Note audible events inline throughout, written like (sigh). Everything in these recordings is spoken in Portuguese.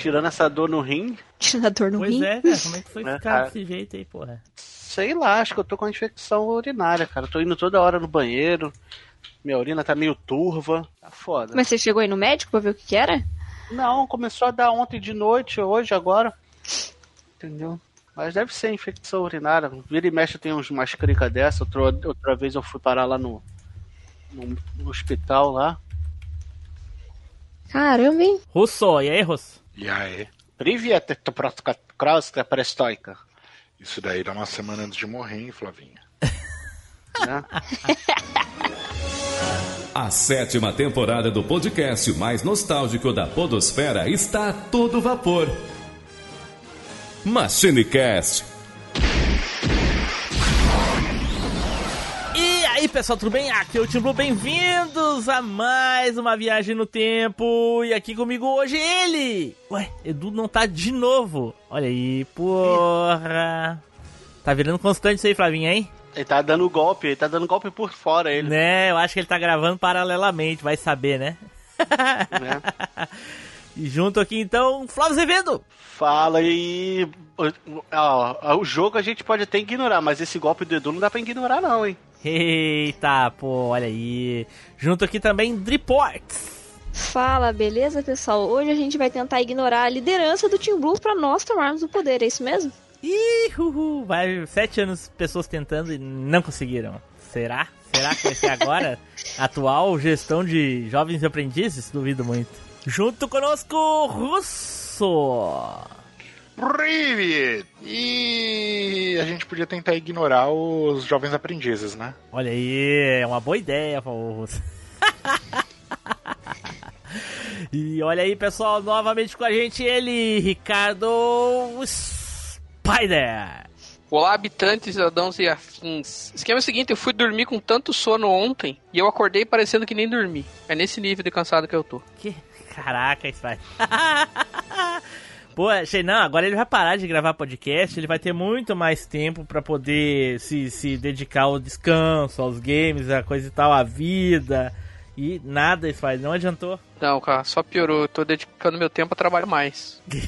tirando essa dor no rim. Tirando a dor no Pois rim. é, cara, como é que foi (laughs) Né, ficar cara? desse jeito aí, porra? Sei lá, acho que eu tô com uma infecção urinária, cara. Eu tô indo toda hora no banheiro. Minha urina tá meio turva. Tá foda. Mas você chegou aí no médico pra ver o que, que era? Não, começou a dar ontem de noite, hoje, agora. Entendeu? Mas deve ser infecção urinária. Vira e mexe tem uns umas cricas dessa. Outra, outra vez eu fui parar lá no, no, no hospital lá. Caramba, hein? Russo, e aí, Russo? E aí? Привет, это просто краска перестойка. Isso daí dá uma semana antes de morrer, hein, Flavinha? (laughs) Né? A sétima temporada do podcast mais nostálgico da Podosfera está a todo vapor. MachineCast. aí, pessoal, tudo bem? Aqui é o Tim Blue, bem-vindos a mais uma viagem no tempo. E aqui comigo hoje ele! Ué, Edu não tá de novo. Olha aí, porra. Tá virando constante isso aí, Flavinha, hein? Ele tá dando golpe, ele tá dando golpe por fora, ele. Né, eu acho que ele tá gravando paralelamente, vai saber, né? Né? (laughs) E junto aqui então, Flávio Azevedo. Fala aí. Ó, o jogo a gente pode até ignorar, mas esse golpe do Edu não dá pra ignorar, não, hein? Eita, pô, olha aí. Junto aqui também, Driports. Fala, beleza, pessoal? Hoje a gente vai tentar ignorar a liderança do Team Blue pra nós tomarmos o poder, é isso mesmo? Ih, uhul, vai sete anos pessoas tentando e não conseguiram. Será? Será que vai ser agora? (laughs) Atual gestão de jovens aprendizes? Duvido muito. Junto conosco, Russo. Privet! E a gente podia tentar ignorar os jovens aprendizes, né? Olha aí, é uma boa ideia, falou o Russo. (laughs) e olha aí, pessoal, novamente com a gente ele, Ricardo Spider. Olá, habitantes, cidadãos e afins. Esquema é o seguinte, eu fui dormir com tanto sono ontem e eu acordei parecendo que nem dormi. É nesse nível de cansado que eu tô. Que... Caraca, Spider. (laughs) Pô, achei, não, agora ele vai parar de gravar podcast, ele vai ter muito mais tempo pra poder se, se dedicar ao descanso, aos games, a coisa e tal, à vida. E nada, Spider, não adiantou. Não, cara, só piorou. Eu tô dedicando meu tempo a trabalhar mais. Ele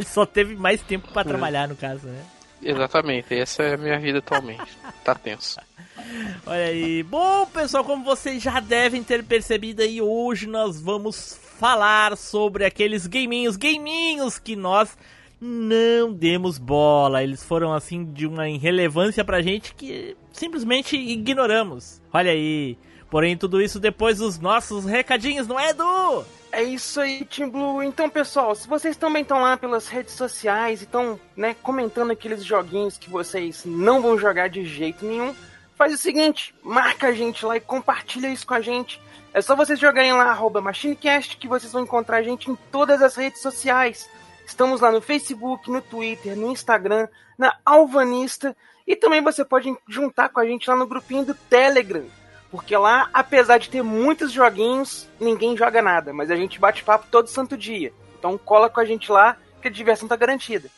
(laughs) só teve mais tempo pra trabalhar, no caso, né? Exatamente, essa é a minha vida atualmente. Tá tenso. (laughs) Olha aí. Bom, pessoal, como vocês já devem ter percebido aí, hoje nós vamos falar sobre aqueles gaminhos, gaminhos que nós não demos bola. Eles foram assim de uma irrelevância pra gente que simplesmente ignoramos. Olha aí. Porém, tudo isso depois dos nossos recadinhos, não é, Edu? É isso aí, Team Blue. Então, pessoal, se vocês também estão lá pelas redes sociais e estão, né, comentando aqueles joguinhos que vocês não vão jogar de jeito nenhum, faz o seguinte, marca a gente lá e compartilha isso com a gente. É só vocês jogarem lá, arroba MachineCast, que vocês vão encontrar a gente em todas as redes sociais. Estamos lá no Facebook, no Twitter, no Instagram, na Alvanista. E também você pode juntar com a gente lá no grupinho do Telegram. Porque lá, apesar de ter muitos joguinhos, ninguém joga nada. Mas a gente bate papo todo santo dia. Então cola com a gente lá, que a diversão tá garantida.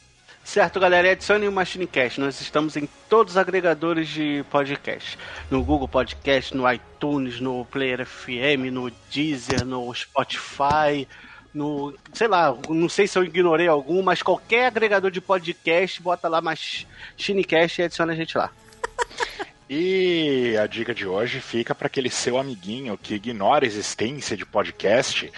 Certo, galera, adicione o MachineCast. Nós estamos em todos os agregadores de podcast. No Google Podcast, no iTunes, no Player FM, no Deezer, no Spotify, no... Sei lá, não sei se eu ignorei algum, mas qualquer agregador de podcast, bota lá MachineCast e adiciona a gente lá. (laughs) E a dica de hoje fica para aquele seu amiguinho que ignora a existência de podcast.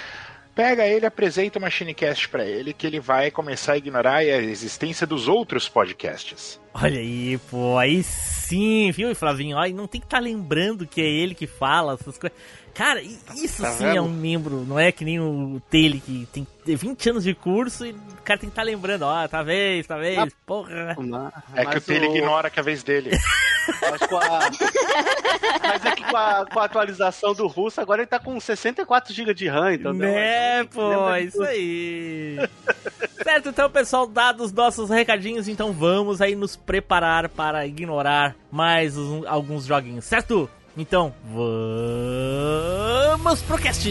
Pega ele, apresenta o MachineCast para ele, que ele vai começar a ignorar a existência dos outros podcasts. Olha aí, pô, aí sim, viu, Flavinho? E não tem que estar lembrando que é ele que fala essas coisas. Cara, isso Tá sim é vendo? um membro, não é que nem o Taylor que tem 20 anos de curso e o cara tem que estar lembrando, ó, tá vez, tá vez, Ah, porra. É que o Taylor ignora que é a vez dele. Mas, com a... mas é que com a, com a atualização do russo, agora ele tá com 64 GB de RAM, então... Né, deu- pô, isso aí. certo, então, pessoal, dados os nossos recadinhos, então vamos aí nos preparar para ignorar mais uns- alguns joguinhos, certo? Então, vamos pro cast!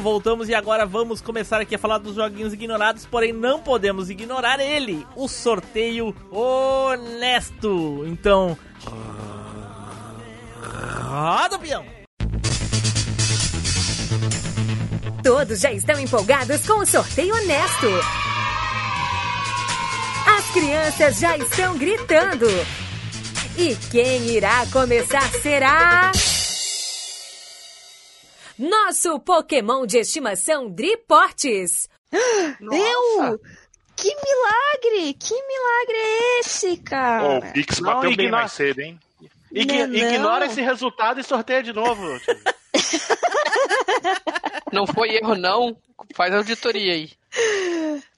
Voltamos e agora vamos começar aqui a falar dos joguinhos ignorados, porém não podemos ignorar ele, o sorteio honesto. Então, roda o peão. Todos já estão empolgados com o sorteio honesto. As crianças já estão gritando. E quem irá começar será nosso Pokémon de estimação Driportes. (gasps) Eu? Que milagre! Que milagre é esse, cara? Oh, o Pix bateu bem ignora... mais cedo, hein? Ign não, não. Ignora esse resultado e sorteia de novo. (laughs) não foi erro, não. Faz auditoria aí.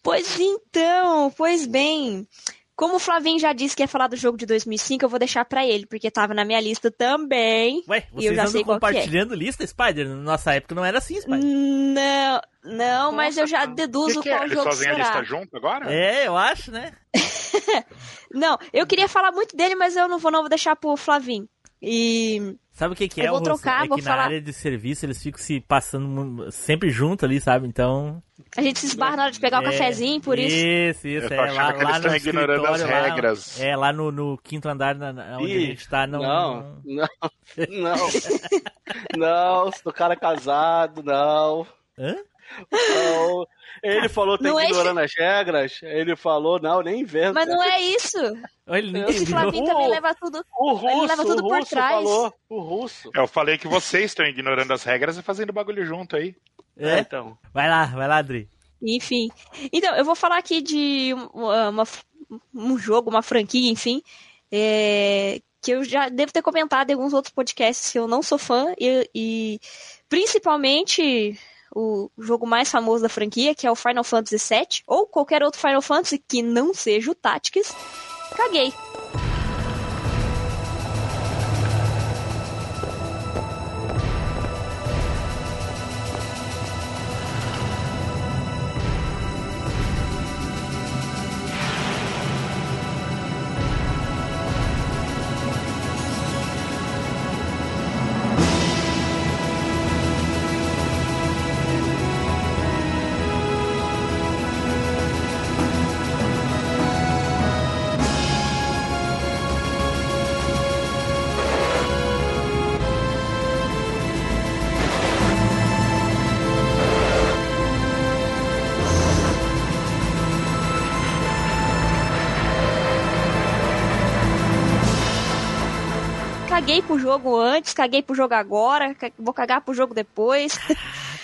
Pois então, pois bem. Como o Flavinho já disse que ia falar do jogo de 2005, eu vou deixar para ele, porque tava na minha lista também. Ué, vocês e eu já sei compartilhando é. lista, Spider? Na nossa época não era assim, Spider. Não, não, nossa, mas eu já deduzo que que é? qual jogo será. a lista junto agora? É, eu acho, né? (laughs) não, eu queria falar muito dele, mas eu não vou, não vou deixar pro Flavinho. E Sabe o que, que é? Eu vou trocar, é vou que falar... na área de serviço eles ficam se passando sempre junto ali, sabe? Então. A gente se esbarra na hora de pegar o é, um cafezinho, por isso. Isso, isso. Eu é, lá, que lá eles no ignorando as regras. Lá, é, lá no, no quinto andar, na, na, onde Ih, a gente tá. Não, não, não. (laughs) Não, não, do cara casado, não. Hã? Não. Ele falou tá ignorando é... as regras. Ele falou, não, nem inventa. Mas não é isso. (laughs) Ele Esse Flavinho também leva tudo, o russo, ele leva tudo o por trás. Falou, o russo. Eu falei que vocês estão ignorando as regras e fazendo bagulho junto aí. É, então. Vai lá, vai lá, Adri. Enfim. Então, eu vou falar aqui de uma, uma um jogo, uma franquia, enfim, é, que eu já devo ter comentado em alguns outros podcasts que eu não sou fã, e, e principalmente o jogo mais famoso da franquia, que é o Final Fantasy VII, ou qualquer outro Final Fantasy que não seja o Tactics, caguei. Caguei pro jogo antes, caguei pro jogo agora, vou cagar pro jogo depois.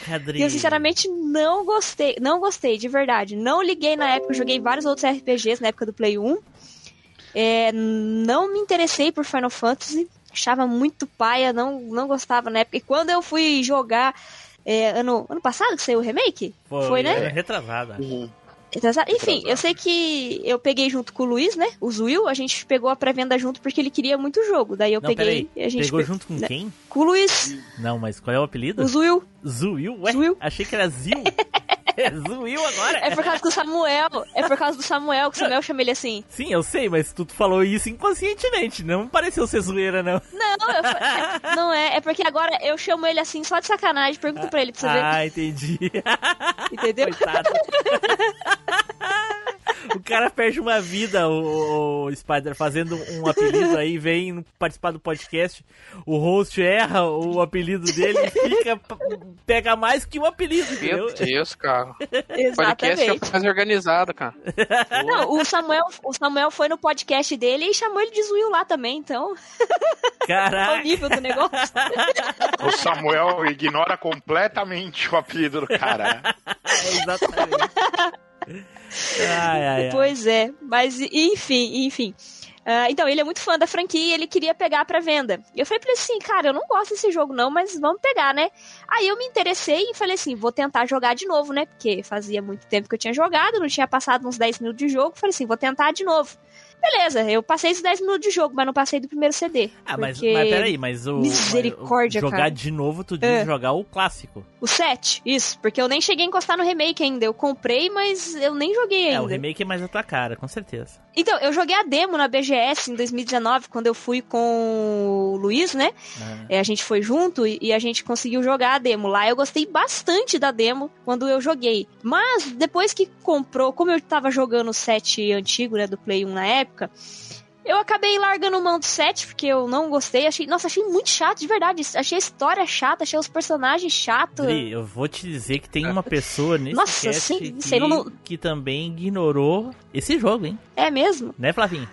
Caraca, (laughs) e eu sinceramente não gostei, não gostei, de verdade. Não liguei na época, joguei vários outros RPGs na época do Play 1. É, não me interessei por Final Fantasy, achava muito paia, não, não gostava na época. E quando eu fui jogar é, ano, ano passado que saiu o remake? Foi, Foi né? Retrasada. Uhum. Enfim, eu sei que eu peguei junto com o Luiz, né? O Zuil, a gente pegou a pré-venda junto porque ele queria muito o jogo. Daí eu não, peguei. A gente pegou pe... junto com né? quem? Com o Luiz. Não, mas qual é o apelido? O Zuil. Zuil? Ué, Zuil. achei que era Zil. (laughs) (laughs) Zuiu agora? É por causa do Samuel. É por causa do Samuel que o Samuel chama ele assim. Sim, eu sei, mas tu falou isso inconscientemente. Não pareceu ser zoeira, não. Não, eu, é, (laughs) não é. É porque agora eu chamo ele assim só de sacanagem. Pergunta pra ele pra você ver. Ah, entendi. Entendeu? (laughs) Coitado. O cara perde uma vida, o, o Spider, fazendo um apelido aí, vem participar do podcast. O host erra o apelido dele e fica, pega mais que um apelido, entendeu? Meu Deus, cara. Podcast é Exatamente. mais organizado, cara. Não, o Samuel, o Samuel foi no podcast dele e chamou ele de Zuil lá também, então. É o Caraca. nível do negócio. O Samuel ignora completamente o apelido do cara. né? É, exatamente. Ai, ai. Pois é, mas enfim, enfim. Ah, então, ele é muito fã da franquia e ele queria pegar pra venda. Eu falei pra ele assim, cara, eu não gosto desse jogo não, mas vamos pegar, né? Aí eu me interessei e falei assim, vou tentar jogar de novo, né? Porque fazia muito tempo que eu tinha jogado, não tinha passado uns 10 minutos de jogo. Falei assim, vou tentar de novo. Beleza, eu passei esses 10 minutos de jogo, mas não passei do primeiro CD. Ah, mas, porque mas peraí, mas o. Misericórdia, mas Jogar cara. de novo, tu diz É. jogar o clássico. O 7, isso, porque eu nem cheguei a encostar no remake ainda. Eu comprei, mas eu nem joguei ainda. É, o remake é mais a tua cara, com certeza. Então, eu joguei a demo na BGS em 2019, quando eu fui com o Luiz, né? Ah. É, a gente foi junto e, e a gente conseguiu jogar a demo lá. Eu gostei bastante da demo quando eu joguei. Mas depois que comprou, como eu tava jogando o set antigo, né, do Play 1 na época, eu acabei largando mão do set, porque eu não gostei. Achei, nossa, achei muito chato, de verdade. Achei a história chata, achei os personagens chatos. Dri, eu vou te dizer que tem uma pessoa nesse Nossa, sim, que, não- que também ignorou esse jogo, hein? É mesmo? Né, Flavinho?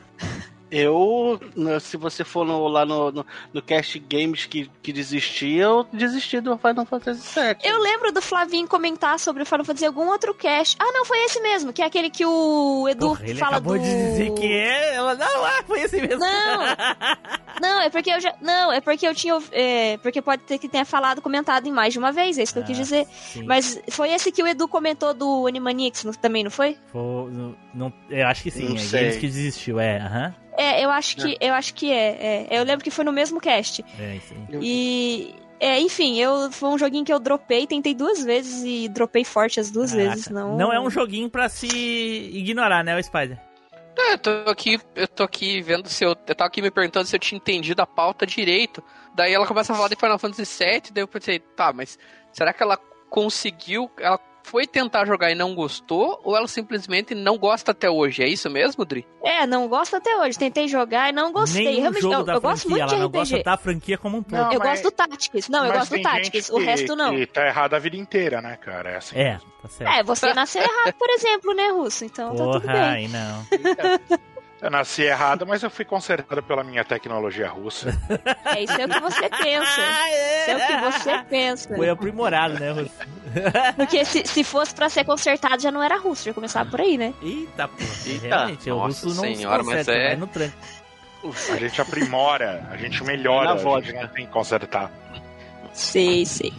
Eu, né, se você for no- lá no, no, no Cast Games que, que desistia, eu desisti do Final Fantasy VII. Eu lembro do Flavinho comentar sobre o Final Fantasy em algum outro cast. Ah, não, foi esse mesmo, que é aquele que o Edu Porra, ele fala acabou do... de dizer que é. Ela, não, ah, foi esse mesmo. Não, (laughs) não, é porque eu já. Não, é porque eu tinha. É, porque pode ter que tenha falado, comentado em mais de uma vez, é isso que eu quis Ah, dizer. Sim. Mas foi esse que o Edu comentou do Animaniacs não- também, não foi? Foi- não, não- eu acho que sim, Não é sei. Games que desistiu, é, aham. É, eu acho que, eu acho que é, é. Eu lembro que foi no mesmo cast. É, isso aí. E. É, enfim, eu, foi um joguinho que eu dropei, tentei duas vezes e dropei forte as duas Caraca. vezes. Não, é um joguinho pra se ignorar, né, o Spider? É, eu tô aqui, eu tô aqui vendo se eu. Eu tava aqui me perguntando se eu tinha entendido a pauta direito. Daí ela começa a falar de Final Fantasy VII, daí eu pensei, tá, mas será que ela conseguiu. Ela foi tentar jogar e não gostou? Ou ela simplesmente não gosta até hoje? É isso mesmo, Dri? É, não gosto até hoje. Tentei jogar e não gostei. Nem Realmente, jogo eu, da eu gosto franquia, muito de ela não RPG. gosta da franquia como um todo. Não, eu mas- gosto do Tactics. Não, eu gosto do Tactics. gente O que- resto não. Que tá errado a vida inteira, né, cara? É assim. É, tá certo. É, você nasceu errado, por exemplo, né, Russo? Então tá tudo Porra, bem. aí não. (laughs) Eu nasci errado, mas eu fui consertado pela minha tecnologia russa. (laughs) É isso é o que você pensa. Isso é o que você pensa. Foi aprimorado, né, Russo? (laughs) Porque se, se fosse pra ser consertado, já não era russo, já começava por aí, né? Eita. Eita, Realmente, o nossa Russo não senhora, se mas conserta, é- vai no tranco. A gente aprimora, a gente melhora, Na a gente não tem que consertar. Sei, sei.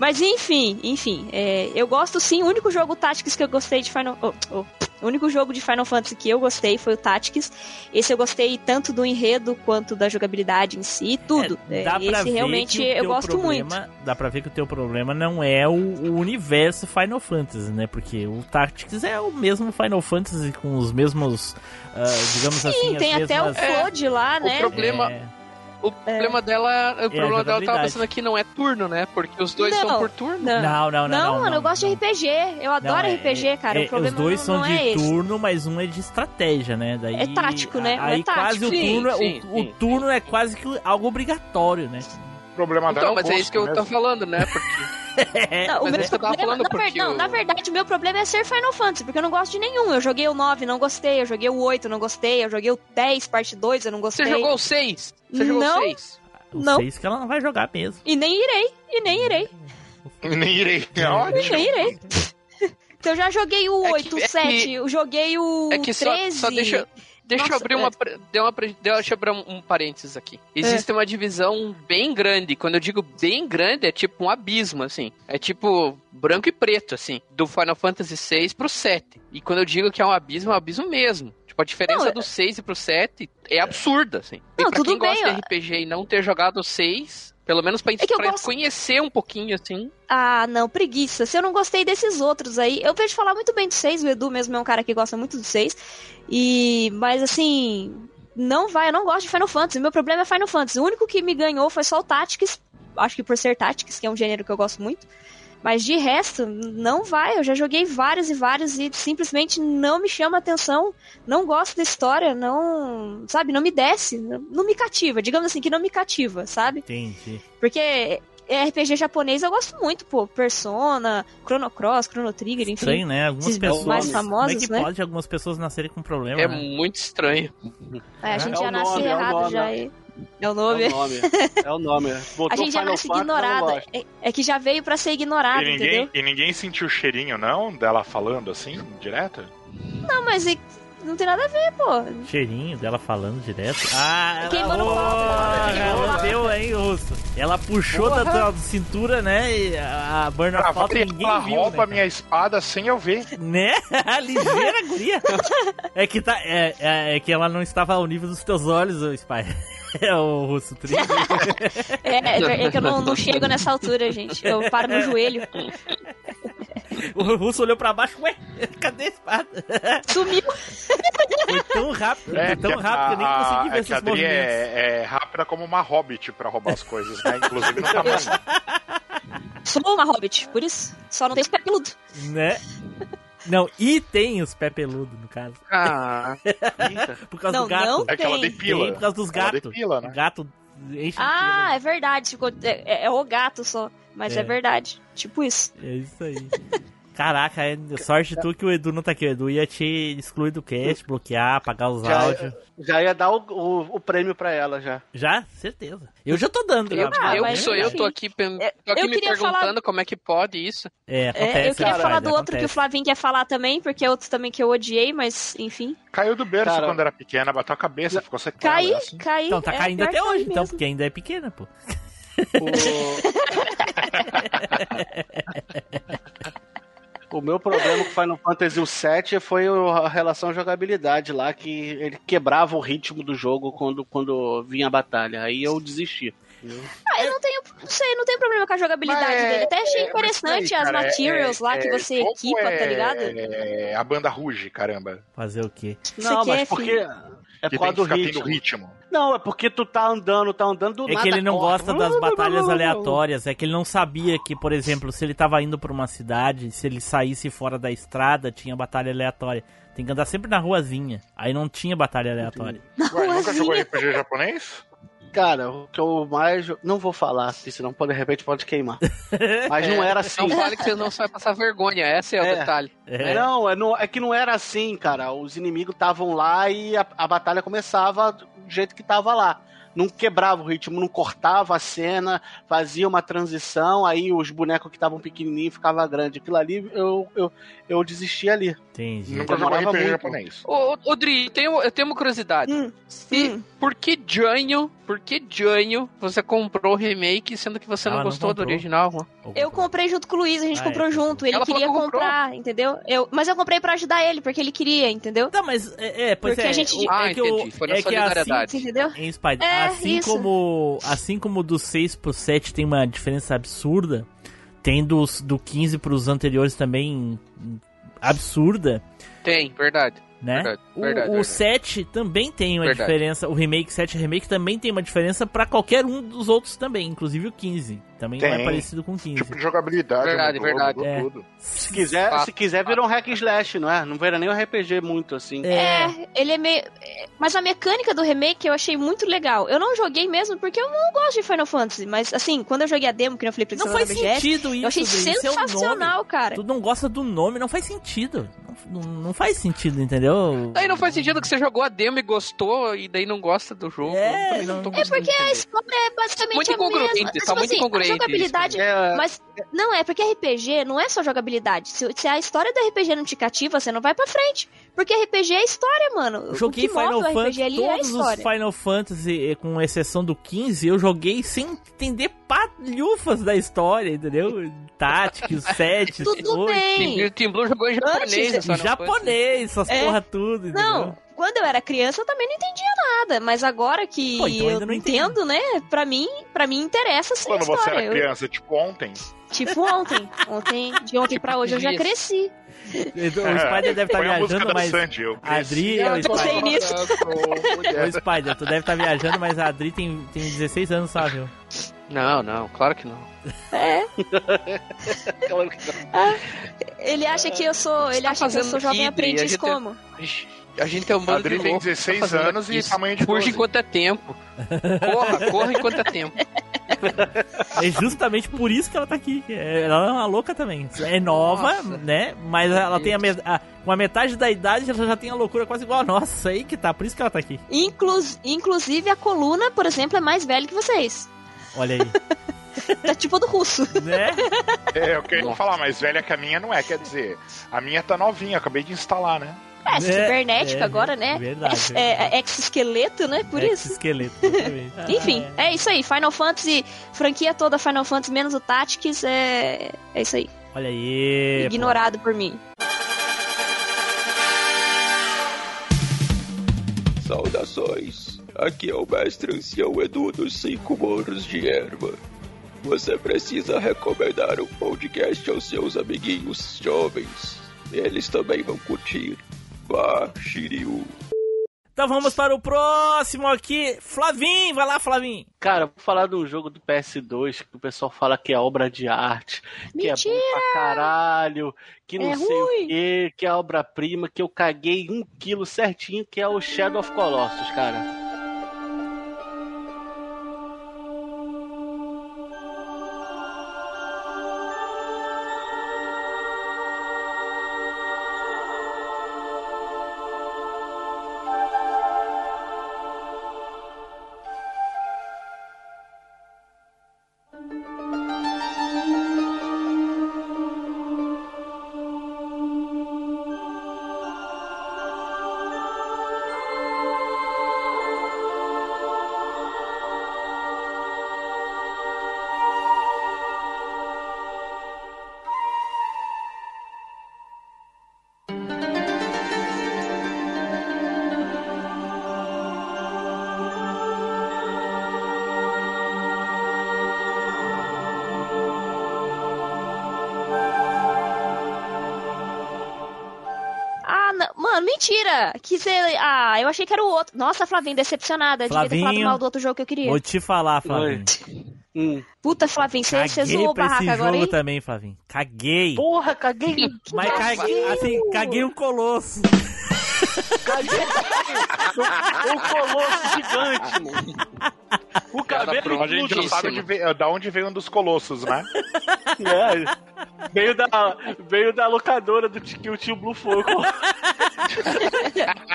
Mas enfim, enfim, é, eu gosto sim. O único jogo Tactics que eu gostei de Final. oh, oh, o único jogo de Final Fantasy que eu gostei foi o Tactics. Esse eu gostei tanto do enredo quanto da jogabilidade em si, tudo. É, É, dá pra esse ver realmente que o eu teu gosto muito. problema, Dá pra ver que o teu problema não é o, o universo Final Fantasy, né? Porque o Tactics é o mesmo Final Fantasy com os mesmos, ah, digamos assim, Sim, as tem até o mesmas... Flood lá, o né? problema- É, O problema dela. O problema dela eu tava pensando aqui não é turno, né? Porque os dois Não. são por turno. Não, Não, não, não, não, mano, eu não, gosto não. de RPG. Eu adoro Não, é- RPG, cara. é- o problema os dois não, são não de é esse. turno, mas um é de estratégia, né? Daí, É tático, né? É Aí quase tático. o Sim, turno, é- sim, o, turno é quase que algo obrigatório, né? O problema dela Então, é o mas é isso que eu tô falando, né? Porque. (laughs) Não, o meu é eu problema, na, ver- não, o- na verdade, o meu problema é ser Final Fantasy, porque eu não gosto de nenhum. Eu joguei o 9, não gostei. Eu joguei o 8, não gostei. Eu joguei o 10, parte 2, eu não gostei. Você jogou o 6? Você jogou Não. o 6? O Não. seis que ela não vai jogar mesmo. E nem irei, e nem irei, (laughs) Nem irei. É e ótimo. nem irei. (laughs) Então eu já joguei o É que- 8, o é que- 7, eu joguei o É que só, 13. só deixa. Deixa eu Nossa, abrir é. uma, deu uma, deixa eu abrir um, um parênteses aqui. Existe uma divisão bem grande. Quando eu digo bem grande, é tipo um abismo, assim. É tipo branco e preto, assim. Do Final Fantasy VI pro 7. E quando eu digo que é um abismo, é um abismo mesmo. Tipo, a diferença Não, é- do 6 pro 7 é absurda, assim. E Não, pra tudo quem gosta bem, de ó. RPG e não ter jogado o 6, Pelo menos pra, É pra gosto- conhecer um pouquinho, assim. Ah, não, preguiça. Se eu não gostei desses outros aí, eu vejo falar muito bem do 6, o Edu mesmo é um cara que gosta muito do 6. E mas assim, não vai, eu não gosto de Final Fantasy. Meu problema é Final Fantasy. O único que me ganhou foi só o Tactics, acho que por ser Tactics, que é um gênero que eu gosto muito. Mas de resto, não vai. Eu já joguei vários e vários e simplesmente não me chama atenção. Não gosto da história, não. Sabe, não me desce. Não, me cativa. Digamos assim, que não me cativa, sabe? Entendi. Porque RPG japonês eu gosto muito, pô. Persona, Chrono Cross, Chrono Trigger, enfim. Estranho, né? Algumas pessoas. mais como é famosos, que né? pode algumas pessoas nascerem com problema? É né? muito estranho. É, a gente É já nasce nome, é errado nome. já. e- É o É nome. o nome. É o nome. (laughs) A gente já nasce gosto. É, é que já veio pra ser ignorado, E entendeu? ninguém, e ninguém sentiu o cheirinho, não, dela falando assim, direto? Não, mas e- não tem nada a ver, pô. Cheirinho dela falando direto. Ah, Queimando ela, pauta, queimando ela deu, hein, Russo? Ela puxou da tua cintura, né? E a a burn of Ah, ela ninguém viu, rouba né? minha espada sem eu ver. Né? (laughs) Ligeira, guria. É que, tá, é, é, é que ela não estava ao nível dos teus olhos, ô Spy. (laughs) É o Russo Trigger. (laughs) É, é, é que eu não, não chego nessa altura, gente. Eu paro no joelho. O Russo olhou pra baixo, ué, cadê a espada? (laughs) Sumiu. Foi tão rápido, foi tão que rápido que eu nem a- consegui ver é a esses Adri movimentos. é, é rápida como uma hobbit pra roubar as coisas, né? Inclusive no tamanho. Sou uma hobbit, por isso. Só não tem pé peludo. Né? Não, e tem os pé peludo, no caso. Ah. (laughs) Por causa Não, do gato. não É que ela tem. depila. Tem por causa dos Ela gatos. depila, né? O gato enche Ah, é verdade. Ficou, é, é- é o gato só. Mas é. É. verdade. Tipo isso. É isso aí. Caraca, é sorte tu que o Edu não tá aqui. O Edu ia te excluir do cast, bloquear, apagar os Já, áudios. já ia dar o, o, o prêmio pra ela já. Já? Certeza. Eu já tô dando. eu, já. Ah, eu que sou eu, tô aqui, É, tô aqui eu me perguntando falar- como é que pode isso. É, É, acontece. eu queria cara, falar do outro acontece. que o Flavinho quer falar também, porque é outro também que eu odiei, mas enfim. Caiu do berço Cara, quando era pequena, bateu a cabeça, ficou sequela. Caí, é assim. caí. Então tá é, caindo até hoje, então, porque ainda é pequena, pô. O, (laughs) o meu problema com Final Fantasy VII foi a relação jogabilidade lá, que ele quebrava o ritmo do jogo quando, quando vinha a batalha. Aí eu desisti. Ah, eu não tenho, não sei, não tenho problema com a jogabilidade Mas é- dele. Até achei é, interessante peraí, as cara, materials é- lá que é- você equipa, é- tá ligado? É, a banda ruge, caramba. Fazer o quê? Não, mas é porque. É por causa do ritmo. tendo ritmo. Não, é porque tu tá andando, tá andando do É nada. que ele não corta. gosta das (laughs) batalhas aleatórias, é que ele não sabia que, por exemplo, se ele tava indo pra uma cidade, se ele saísse fora da estrada, tinha batalha aleatória. Tem que andar sempre na ruazinha. Aí não tinha batalha aleatória. Ué, nunca jogou. RPG japonês? Cara, o que eu mais. Não vou falar, senão de repente pode queimar. Mas não (laughs) É, era assim. Não fale que você não vai passar vergonha, esse é, o É. detalhe. É. Não, é, não- é que não era assim, cara. Os inimigos estavam lá e a, a batalha começava do jeito que tava lá. Não quebrava o ritmo, não cortava a cena, fazia uma transição, aí os bonecos que estavam pequenininhos ficavam grandes. Aquilo ali eu, eu, eu desisti ali. Entendi. Nunca Demorava RPG muito. japonês. Ô, ô, ô Dri, eu tenho, eu tenho uma curiosidade. Hum, hum. Por que Janho, por que Janho você comprou o remake, sendo que você Ela não não gostou do comprou. original? mano? Eu comprei junto com o Luiz, a gente Ah, comprou é. junto. Ele Ela queria que comprou. comprar, entendeu? Eu, mas eu comprei pra ajudar ele, porque ele queria, entendeu? Tá, mas é, é pois Porque é. a gente- o- Ah, é que o- entendi. Foi na é que assim, solidariedade. Você entendeu? Em Spider, É, assim isso. como assim como do 6 pro 7 tem uma diferença absurda, tem dos do 15 pros anteriores também hum, absurda, Tem, verdade. Né? Verdade, o, verdade, o verdade. 7 também tem uma Verdade. diferença, o remake 7 e remake também tem uma diferença pra qualquer um dos outros também, inclusive o 15. Também não é Tem. parecido com o 15. Tipo de jogabilidade, Verdade, mudou, verdade. mudou É. tudo. Se quiser, se quiser vira um hack and slash, não é? Não vira nem um RPG muito assim. É, É, ele é meio. Mas a mecânica do remake eu achei muito legal. Eu não joguei mesmo porque eu não gosto de Final Fantasy. Mas assim, quando eu joguei a demo, que eu falei pra não faz BGS, sentido isso, eu achei é sensacional, cara. Tu não gosta do nome, não faz sentido. Não, não- faz sentido, entendeu? Daí não faz sentido que você jogou a demo e gostou, e daí não gosta do jogo. É, não tô não- É porque a história é basicamente Muito a incongruente, mesma. tá Tipo muito assim, incongruente Jogabilidade. É, Mas não é, porque RPG não é só jogabilidade. Se, se a história do RPG não te cativa, você não vai pra frente. Porque RPG é história, mano. Eu o joguei que move Final o RPG Fantasy, ali é a todos os história. Final Fantasy, com exceção do 15, eu joguei sem entender palhufas da história, entendeu? Táticos, 7, (laughs) Tudo Team, bem. Team Blue jogou em japonês. Antes- japonês, essas É. porra tudo, entendeu? Não, quando eu era criança eu também não entendia nada, mas agora que Pô, então eu entendo. né? Pra mim, para mim interessa sim a Quando você era Eu- criança, tipo ontem. tipo ontem, ontem, de ontem Tipo pra hoje eu já cresci. O Spider deve estar música viajando, mas. Sandy, eu. Adri, Eu o pensei Spider, nisso. Ô, Spider, tu deve estar viajando, mas a Adri tem, tem 16 anos só, viu? Não, não, claro que não. É, (laughs) Claro que não. ele acha que eu sou, ele tá acha que eu sou jovem aprendiz gente- como? A gente é um bando Adri de tem louco, 16 tá anos e isso. tamanho de Fuja 12. enquanto é tempo. Corra, corra enquanto é tempo. É justamente por isso que ela tá aqui. É- Ela é uma louca também. É nova, Nossa. né? Mas ela tem a, me- a- com a metade da idade, ela já tem a loucura quase igual a nossa. Aí que tá, por isso que ela tá aqui. Inclus, inclusive a coluna, por exemplo, é mais velha que vocês. Olha aí. (laughs) Tá tipo a do russo. né? É, eu queria falar, mas velha que a minha não é. Quer dizer, a minha tá novinha, acabei de instalar, né? É, É, cibernética é, agora, né? verdade. É, é exoesqueleto, né? Por isso. Esqueleto. exatamente. (laughs) Enfim, é isso aí. Final Fantasy, franquia toda Final Fantasy, menos o Tactics, é, é isso aí. Olha aí. pô. Ignorado por mim. Saudações! Aqui é o mestre ancião Edu dos Cinco Morros de Erva. Você precisa recomendar um podcast aos seus amiguinhos jovens. Eles também vão curtir. Vá, Shiryu. Então vamos para o próximo aqui. Flavinho, vai lá, Flavinho. Cara, vou falar de um jogo do PS2 que o pessoal fala que é obra de arte, que é Mentira! bom pra caralho, que não É sei ruim. o que, que é obra-prima, que eu caguei um quilo certinho, que é o Shadow of Colossus, cara. Mentira! Que cê... Ah, eu achei que era o outro. Nossa, Flavinho, decepcionada. Devia ter falado Flavinho. mal do outro jogo que eu queria. Vou te falar, Flavinho. Hum. Puta, Flavinho, você você Caguei zoou o pra esse barraco agora, jogo hein? também, Flavinho. Caguei. Porra, caguei. (laughs) (laughs) Mas caguei, assim, caguei um colosso. caguei. o colosso gigante, mano. O cabelo A gente não sabe onde veio- da onde veio um dos colossos, né? (laughs) É, veio da, veio da locadora do tio, que o tio Blue foi.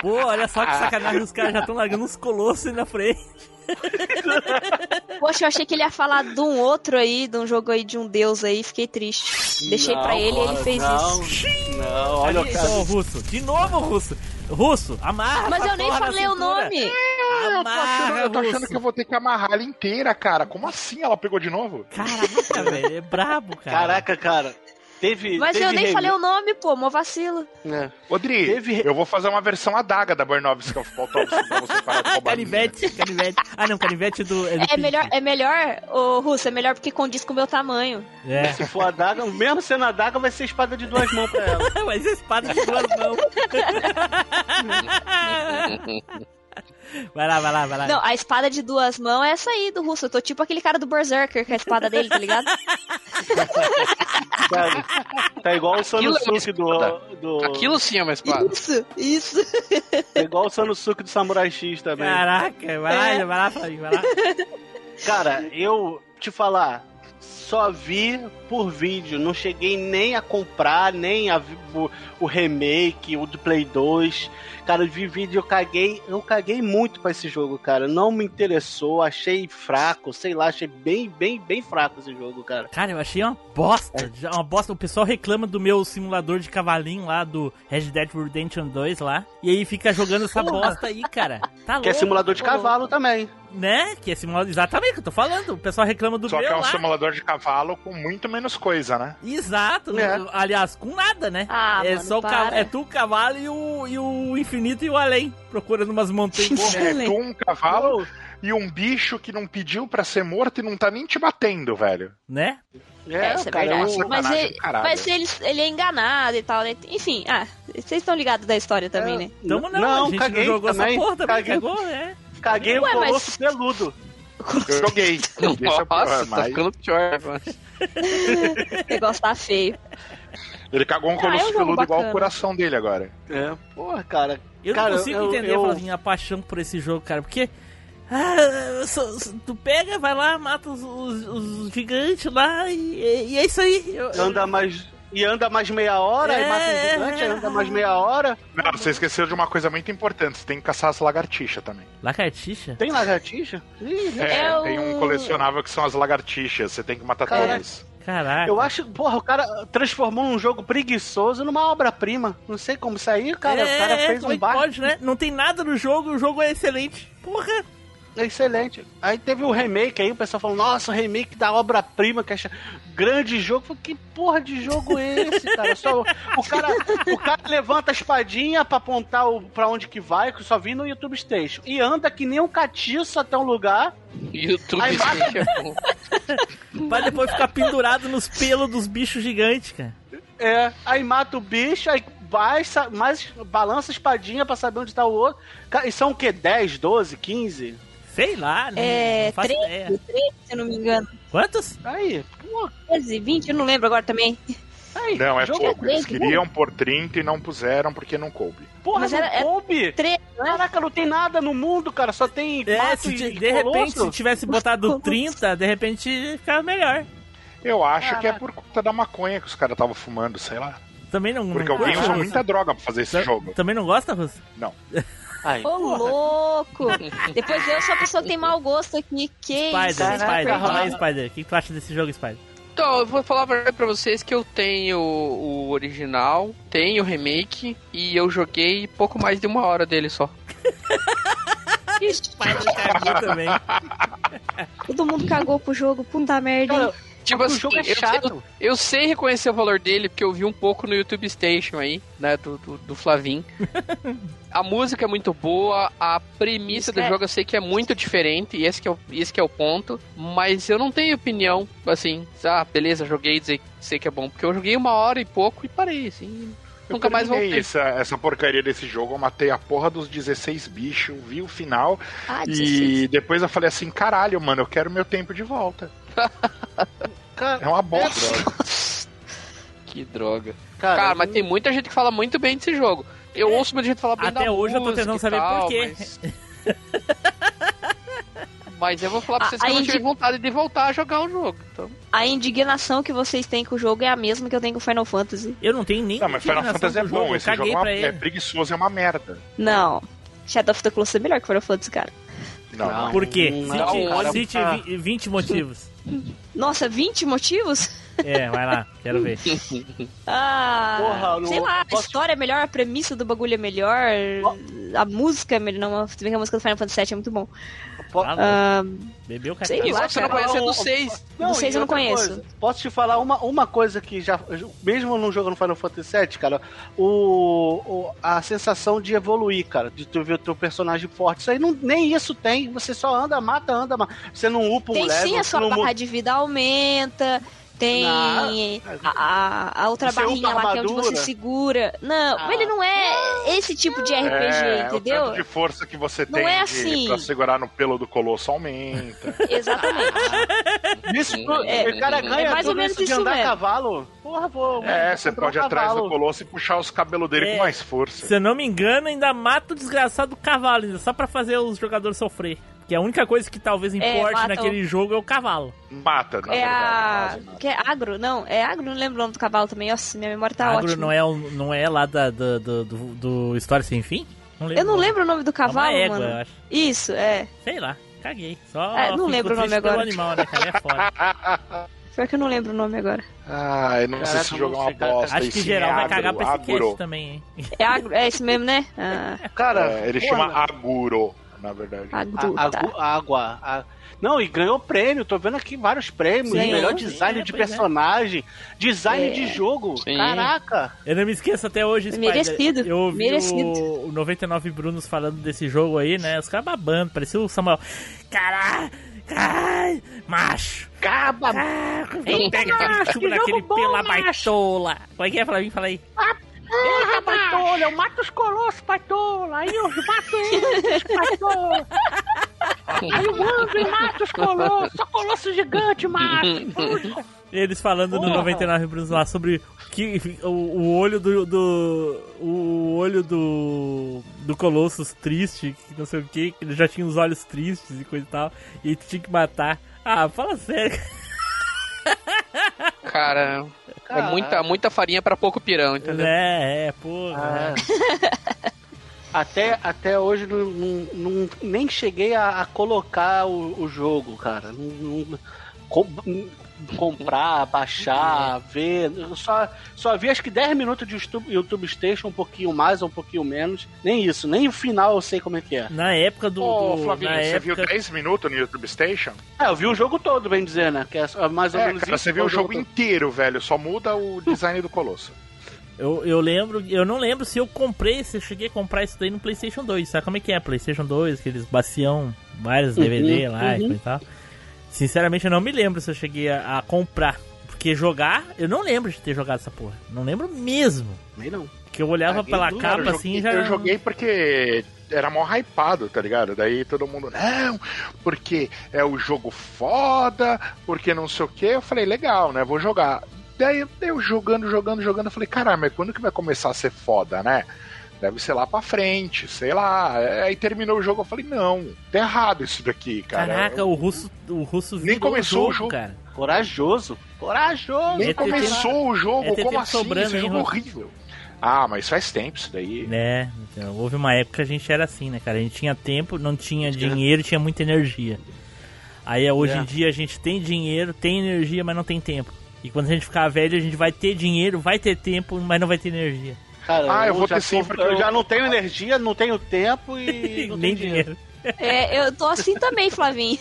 Pô, olha só que sacanagem, os caras já estão largando uns colossos aí na frente. Poxa, eu achei que ele ia falar de um outro aí, de um jogo aí de um deus aí, fiquei triste. Deixei pra ele e ele fez não, isso. Não, olha o cara. Russo. De novo, Russo. Russo, amarra Mas eu nem falei o nome. Eu tô, achando, Amarra, eu tô achando Russo. que eu vou ter que amarrar ela inteira, cara. Como assim ela pegou de novo? Caraca, (laughs) velho, é brabo, cara. Caraca, cara. Teve. Mas teve eu nem falei o nome, pô, mó vacilo. É. Odri, Teve- eu vou fazer uma versão adaga da Bernovska faltou pra você parar de roubar. Canivete, canivete. Ah, não, canivete do. É, do É melhor, é melhor, ô Russo, é melhor porque condiz com o meu tamanho. É. Se for a daga, mesmo sendo a daga, vai ser espada de duas mãos pra ela. (laughs) Mas a espada de duas mãos. (laughs) vai lá, vai lá, vai lá. Não, a espada de duas mãos é essa aí do Russo. Eu tô tipo aquele cara do Berserker com a espada dele, tá ligado? (laughs) Tá igual o Aquilo é Sanosuke do, do. Aquilo sim é uma espada. Isso, isso. Tá igual o Sanosuke do Samurai X também. Caraca, vai lá, É. vai lá, Flavinho, vai lá. Cara, eu te falar, só vi por vídeo, não cheguei nem a comprar, nem a o, o remake, o do Play 2. Cara, eu vi vídeo, eu caguei, eu caguei muito pra esse jogo, cara. Não me interessou, achei fraco, sei lá, achei bem, bem, bem fraco esse jogo, cara. Cara, eu achei uma bosta. já Uma bosta. O pessoal reclama do meu simulador de cavalinho lá do Red Dead Redemption 2 lá. E aí fica jogando essa bosta aí, cara. Tá louco. Que é simulador de pô. cavalo também. Né? Que é simulador. Exatamente o que eu tô falando. O pessoal reclama do Só que meu é um lá. simulador de cavalo com muito menos coisa, né? Exato. É. Aliás, com nada, né? Ah, é mano, só o ca- para. é tu, o cavalo e o, e o infinito e o além. Procurando umas montanhas. É um cavalo e um bicho que não pediu pra ser morto e não tá nem te batendo, velho. né? É, isso é verdade. eu- Mas, ele, mas ele, ele é enganado e tal, né? Enfim, ah, vocês estão ligados da história também, né? Tamo não, Não, a gente caguei não jogou também. essa porra também. Caguei. Cagou, é. Caguei Ué, o mas- colosso peludo. Eu joguei. É o Nossa, pior, tá mas ficando pior agora. (laughs) O negócio tá feio. Ele cagou um Ah, é um colosso jogo peludo igual o coração dele agora. É, porra, cara. Eu não Cara, consigo eu- entender, eu- Flavinho, a paixão por esse jogo, cara. Porque. ah, só- só- tu pega, vai lá, mata os, os- os gigantes lá e, e é isso aí. Eu- Anda mais. E anda mais meia hora, É, aí mata um gigante, é. anda mais meia hora. Não, você esqueceu de uma coisa muito importante. Você tem que caçar as lagartixas também. Lagartixa? Tem lagartixa? Ih, É, É tem um colecionável que são as lagartixas. Você tem que matar Caraca. todas. Caraca. Eu acho, porra, o cara transformou um jogo preguiçoso numa obra-prima. Não sei como isso aí, cara. o cara É, fez é um que bar pode, né? Não tem nada no jogo, o jogo é excelente. Porra. excelente. Aí teve o remake aí, o pessoal falou, nossa, o remake da obra-prima, que acha grande jogo. Eu falei, que porra de jogo é esse, cara? Só, o, cara o cara levanta a espadinha pra apontar o, pra onde que vai, que eu só vi no YouTube Station. E anda que nem um catiço até um lugar. YouTube Aí mata- Station é (laughs) bom. Pra depois ficar pendurado nos pelos dos bichos gigantes, cara. É, aí mata o bicho, aí vai, sa- mais balança a espadinha pra saber onde tá o outro. E são o quê? 10, 12, 15? Sei lá, não, É, não faço 13, ideia. 13, se eu não me engano. Quantos? Aí, pô, 13, 20, eu não lembro agora também. aí. Não, é pouco. Eles queriam pôr 30 e não puseram porque não coube. Porra, Mas não era- coube. 13, né? Caraca, não tem nada no mundo, cara. Só tem É, mato se, e, e de repente, colosso. se tivesse botado Colosso. 30, de repente ficava melhor. Eu acho que é Caraca. por conta da maconha que os caras estavam fumando, sei lá. Também não. Porque não alguém gosta, Russo? muita droga pra fazer esse Ta- jogo. Também não gosta, Russo? (laughs) Aí, Ô, porra. louco! Depois eu sou a pessoa que tem mau gosto aqui. Que Spider, isso? Spider, fala aí. Spider. O que tu acha desse jogo, Spider? Então, eu vou falar a verdade pra vocês que eu tenho o original, tenho o remake e eu joguei pouco mais de uma hora dele só. Spider cagou também. Todo mundo cagou pro jogo, puta merda. hein? Tipo o assim, jogo é eu, chato. eu, eu sei reconhecer o valor dele porque eu vi um pouco no YouTube Station aí, né, do, do, do Flavin. (laughs) a música é muito boa, a premissa do É. jogo eu sei que é muito diferente, e esse que é o, esse que é o ponto, mas eu não tenho opinião, assim, ah, beleza, joguei, dizer, sei que é bom, porque eu joguei uma hora e pouco e parei, assim, Eu nunca mais voltei. Essa, essa porcaria desse jogo, eu matei a porra dos 16 bichos, vi o final Ah, e 16. depois eu falei assim, caralho, mano, eu quero meu tempo de volta. É uma bosta. (laughs) Que droga. cara, Cara, mas tem muita gente que fala muito bem desse jogo. Eu ouço muita gente falar bem Até da hoje eu tô tentando saber tal, por quê. Mas... (laughs) mas eu vou falar pra A- vocês que eu a não tive indi- vontade de voltar a jogar o jogo. Então, A indignação que vocês têm com o jogo é a mesma que eu tenho com Final Fantasy. Eu não tenho nem. Não, mas Final Fantasy é jogo, bom, eu esse jogo é, uma, é preguiçoso, é uma merda. Não. Shadow of the Colossus é melhor que Final Fantasy, cara. Não, Não. Por quê? Não, Cite, cara, cite tá. vi- 20 motivos. Nossa, 20 motivos? É, vai lá, quero ver. (laughs) Ah, Porra, não- sei lá, a história é melhor, a premissa do bagulho é melhor, a música é melhor. Não, se bem que a música do Final Fantasy VII é muito bom. Ah, Bebeu sei café. lá, você não cara. conhece um- do 6. Do seis e eu não conheço. coisa, posso te falar uma, uma coisa que já. Mesmo não jogando Final Fantasy VII, cara, o, o- a sensação de evoluir, cara, de tu ver o teu personagem forte. Isso aí não, nem isso tem. Você só anda, mata, anda, mata. Você não upa um Tem level. sim, a sua não barra de vida aumenta. Tem Não. a, a- outra barrinha lá que é onde você segura. Não, Ah. mas ele não é esse tipo de RPG, é, o entendeu? tanto de força que você Não tem é de- assim. pra segurar no pelo do colosso aumenta. (laughs) Exatamente. Isso, É, o cara ganha é mais ou menos isso de isso andar a mesmo. cavalo. Porra, vou. É, você comprar um pode ir atrás do colosso e puxar os cabelos dele É. com mais força. Se eu não me engano, ainda mata o desgraçado do cavalo, ainda, só pra fazer os jogadores sofrer. Que a única coisa que talvez importe mata naquele jogo é o cavalo. Mata, na É a. verdade. Que é agro? Não, é agro, não lembro o nome do cavalo também. Nossa, minha memória tá Agro ótima. não é, o- não é lá da, do, do, do, do História Sem Fim? Não Eu não lembro o nome do É uma cavalo, égua, mano. eu acho. Isso, é. Sei lá, caguei. Só É, não lembro o nome agora. animal, né, cara? É foda. (laughs) Pior que eu não lembro o nome agora. Ah, eu não sei Caraca, se esse jogo é uma bosta. Acho que geral é vai agro, cagar pra esse cast também, hein? É agro, é esse mesmo, né? Ah, Cara, É, ele porra, chama Aguro, na verdade. A A, a- água. a- Não, e ganhou prêmio. Tô vendo aqui vários prêmios. Sim. melhor design é, de é. personagem, design É. de jogo. Sim. Caraca. Eu não me esqueço até hoje, Spider. Merecido, Eu ouvi merecido. O, o 99 Brunos falando desse jogo aí, né? Os caras babando, parecia o Samuel. Caralho, caralho, macho. Caba. Caraca, pega aquele chupa naquele pela baitola. Como é que é, Flavinho? Fala aí. Eita, baitola, eu mato os colossos, baitola. Aí eu mato eles, baitola. Aí eu ando e mato os colossos. Só colosso gigante, mato. Eles falando no Porra. 99 Brunos lá sobre que, o, o olho do, do. O olho do. Do Colossus triste, que não sei o que, que ele já tinha os olhos tristes e coisa e tal. E tu tinha que matar. Ah, fala sério. Cara, é muita, muita farinha pra pouco pirão, entendeu? É, é, porra. É. Até, até hoje não, não- não- nem cheguei a, a colocar o, o jogo, cara. Não, não- comprar, (laughs) baixar, ver. Eu só, só vi acho que 10 minutos de YouTube, YouTube Station, um pouquinho mais ou um pouquinho menos. Nem isso, nem o final eu sei como é que é. Na época do. Ô, do- Flavinho, na você época... viu 10 minutos no YouTube Station? É, eu vi o jogo todo, bem dizer, né? Que é mais ou É, menos cara, isso. você viu o jogo todo. inteiro, velho. Só muda o design do Colosso. Eu, eu lembro, eu não lembro se eu comprei, se eu cheguei a comprar isso daí no PlayStation 2. Sabe como é que é? PlayStation 2, aqueles bacião, vários DVD lá e uhum. e tal. Sinceramente, eu não me lembro se eu cheguei a, a comprar. Porque jogar, eu não lembro de ter jogado essa porra. Não lembro mesmo. Nem não. Porque eu olhava pela capa Cara, eu assim joguei, já. Eu joguei porque era mó hypado, tá ligado? Daí todo mundo, não, porque é o jogo foda, porque não sei o que. Eu falei, legal, né? Vou jogar. Daí eu jogando, jogando, jogando, eu falei, caralho, mas quando que vai começar a ser foda, né? Deve ser lá pra frente, sei lá. Aí terminou o jogo, eu falei, não, tá errado isso daqui, cara. Caraca, Eu- o russo, o russo Nem começou o jogo. cara. Corajoso. Corajoso. Nem É começou o jogo, é ter como tempo assim? sobrando, Esse hein, jogo é Rob? horrível. Ah, mas faz tempo isso daí. Né? Então, houve uma época que a gente era assim, né, cara? A gente tinha tempo, não tinha dinheiro, tinha muita energia. Aí hoje É. em dia a gente tem dinheiro, tem energia, mas não tem tempo. E quando a gente ficar velho, a gente vai ter dinheiro, vai ter tempo, mas não vai ter energia. Cara, Ah, eu vou ter sim, porque eu eu- já não tenho energia, não tenho tempo e (laughs) não Nem tenho dinheiro. dinheiro. É, eu tô assim também, Flavinho.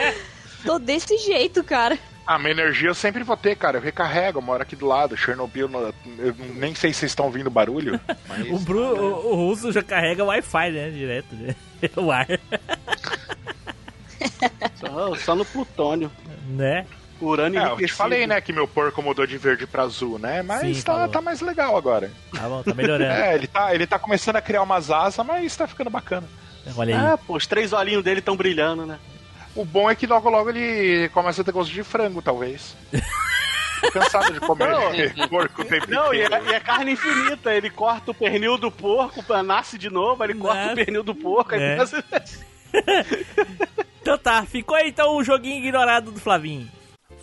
(laughs) tô desse jeito, cara. Ah, minha energia eu sempre vou ter, cara. Eu recarrego, eu moro aqui do lado. Chernobyl, no- eu nem sei se vocês estão ouvindo barulho. Mas... O, Bru, o, o russo já carrega Wi-Fi, né? Direto, né? (laughs) O ar, Só, só no plutônio. né? Urânio É, eu te falei, né, que meu porco mudou de verde pra azul, né? Mas Sim, tá, tá mais legal agora. Tá bom, tá melhorando. (laughs) É, ele tá, ele tá começando a criar umas asas, mas tá ficando bacana. Olha aí. Ah, pô, os três olhinhos dele estão brilhando, né? O bom é que logo logo ele começa a ter gosto de frango, talvez. Tô cansado de comer porco o tempo Não, e é, e é carne infinita. Ele corta o pernil do porco, nasce de novo, ele corta Nasce. o pernil do porco, aí É. começa... (laughs) Então tá, ficou aí então o joguinho ignorado do Flavinho.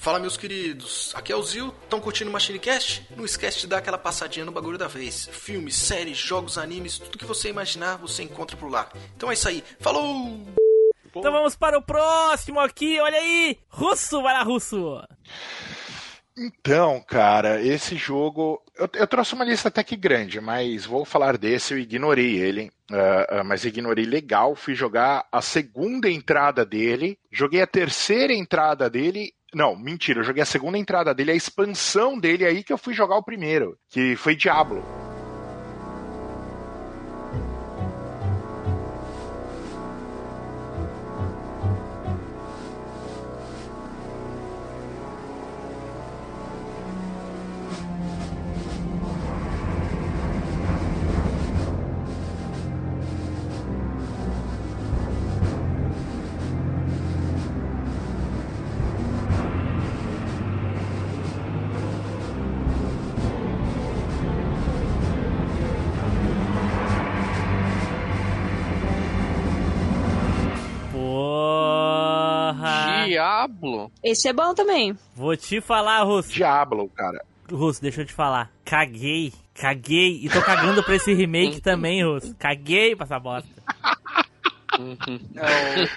Fala meus queridos, aqui é o Zil, estão curtindo o Machinecast? Não esquece de dar aquela passadinha no bagulho da vez. Filmes, séries, jogos, animes, tudo que você imaginar você encontra por lá. Então é isso aí, falou! Então vamos para o próximo aqui, olha aí! Russo, vai lá, Russo! Então, cara, esse jogo. Eu, eu trouxe uma lista até que grande, mas vou falar desse, eu ignorei ele. ah, ah, mas ignorei legal. Fui jogar a segunda entrada dele. Joguei a terceira entrada dele. Não, mentira, eu joguei a segunda entrada dele, a expansão dele aí que eu fui jogar o primeiro, que foi Diablo. Diablo. Esse é bom também. Vou te falar, Russo. Diablo, cara. Russo, deixa eu te falar. Caguei, caguei. E tô cagando pra esse remake (laughs) também, Russo. Caguei pra essa bosta.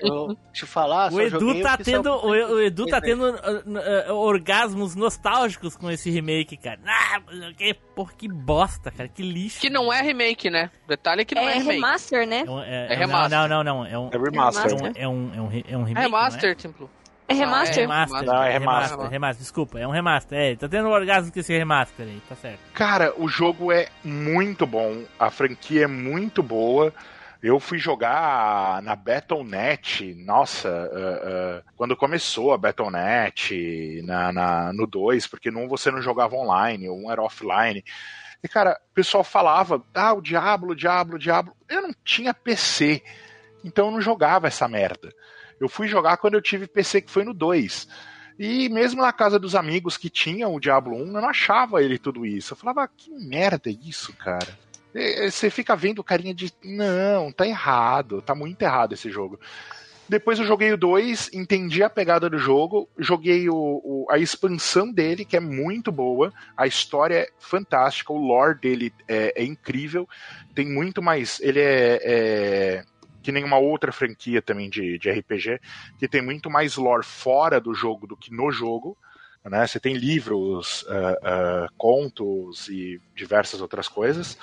Eu, eu te falar, O só Edu tá o saiu tendo, pro o, o Edu tá tendo uh, uh, orgasmos nostálgicos com esse remake, cara. Ah, que, porra, que bosta, cara, que lixo. Que não é remake, né? O detalhe é que não é, É remake. remaster, né? É, um- é- É é um- remaster. Não, não, não, é um, É remaster. é um, é um, é um, re- é um remake, É é? remaster, Templo. É É remaster. remaster, Não, é é remaster, remaster. remaster, desculpa, é um remaster, é, tá tendo orgasmo com esse remaster aí, tá certo. Cara, o jogo é muito bom, a franquia é muito boa. Eu fui jogar na Battle.net, nossa, ah, ah, quando começou a Battle.net, na, na- no 2, porque no 1 você não jogava online, o 1 era offline. E, cara, o pessoal falava, ah, o Diablo, o Diablo, o Diablo. Eu não tinha PC, então eu não jogava essa merda. Eu fui jogar quando eu tive PC, que foi no 2. E mesmo na casa dos amigos que tinham o Diablo 1, eu não achava ele tudo isso. Eu falava, "Ah, que merda é isso, cara? Você fica vendo carinha de. Não, tá errado, tá muito errado esse jogo. Depois eu joguei o 2, entendi a pegada do jogo, joguei o, o- a expansão dele, que é muito boa, a história é fantástica, o lore dele é, é incrível, tem muito mais. Ele é, é que nem uma outra franquia também de, de RPG, que tem muito mais lore fora do jogo do que no jogo. Né? Você tem livros, ah, ah, contos e diversas outras coisas.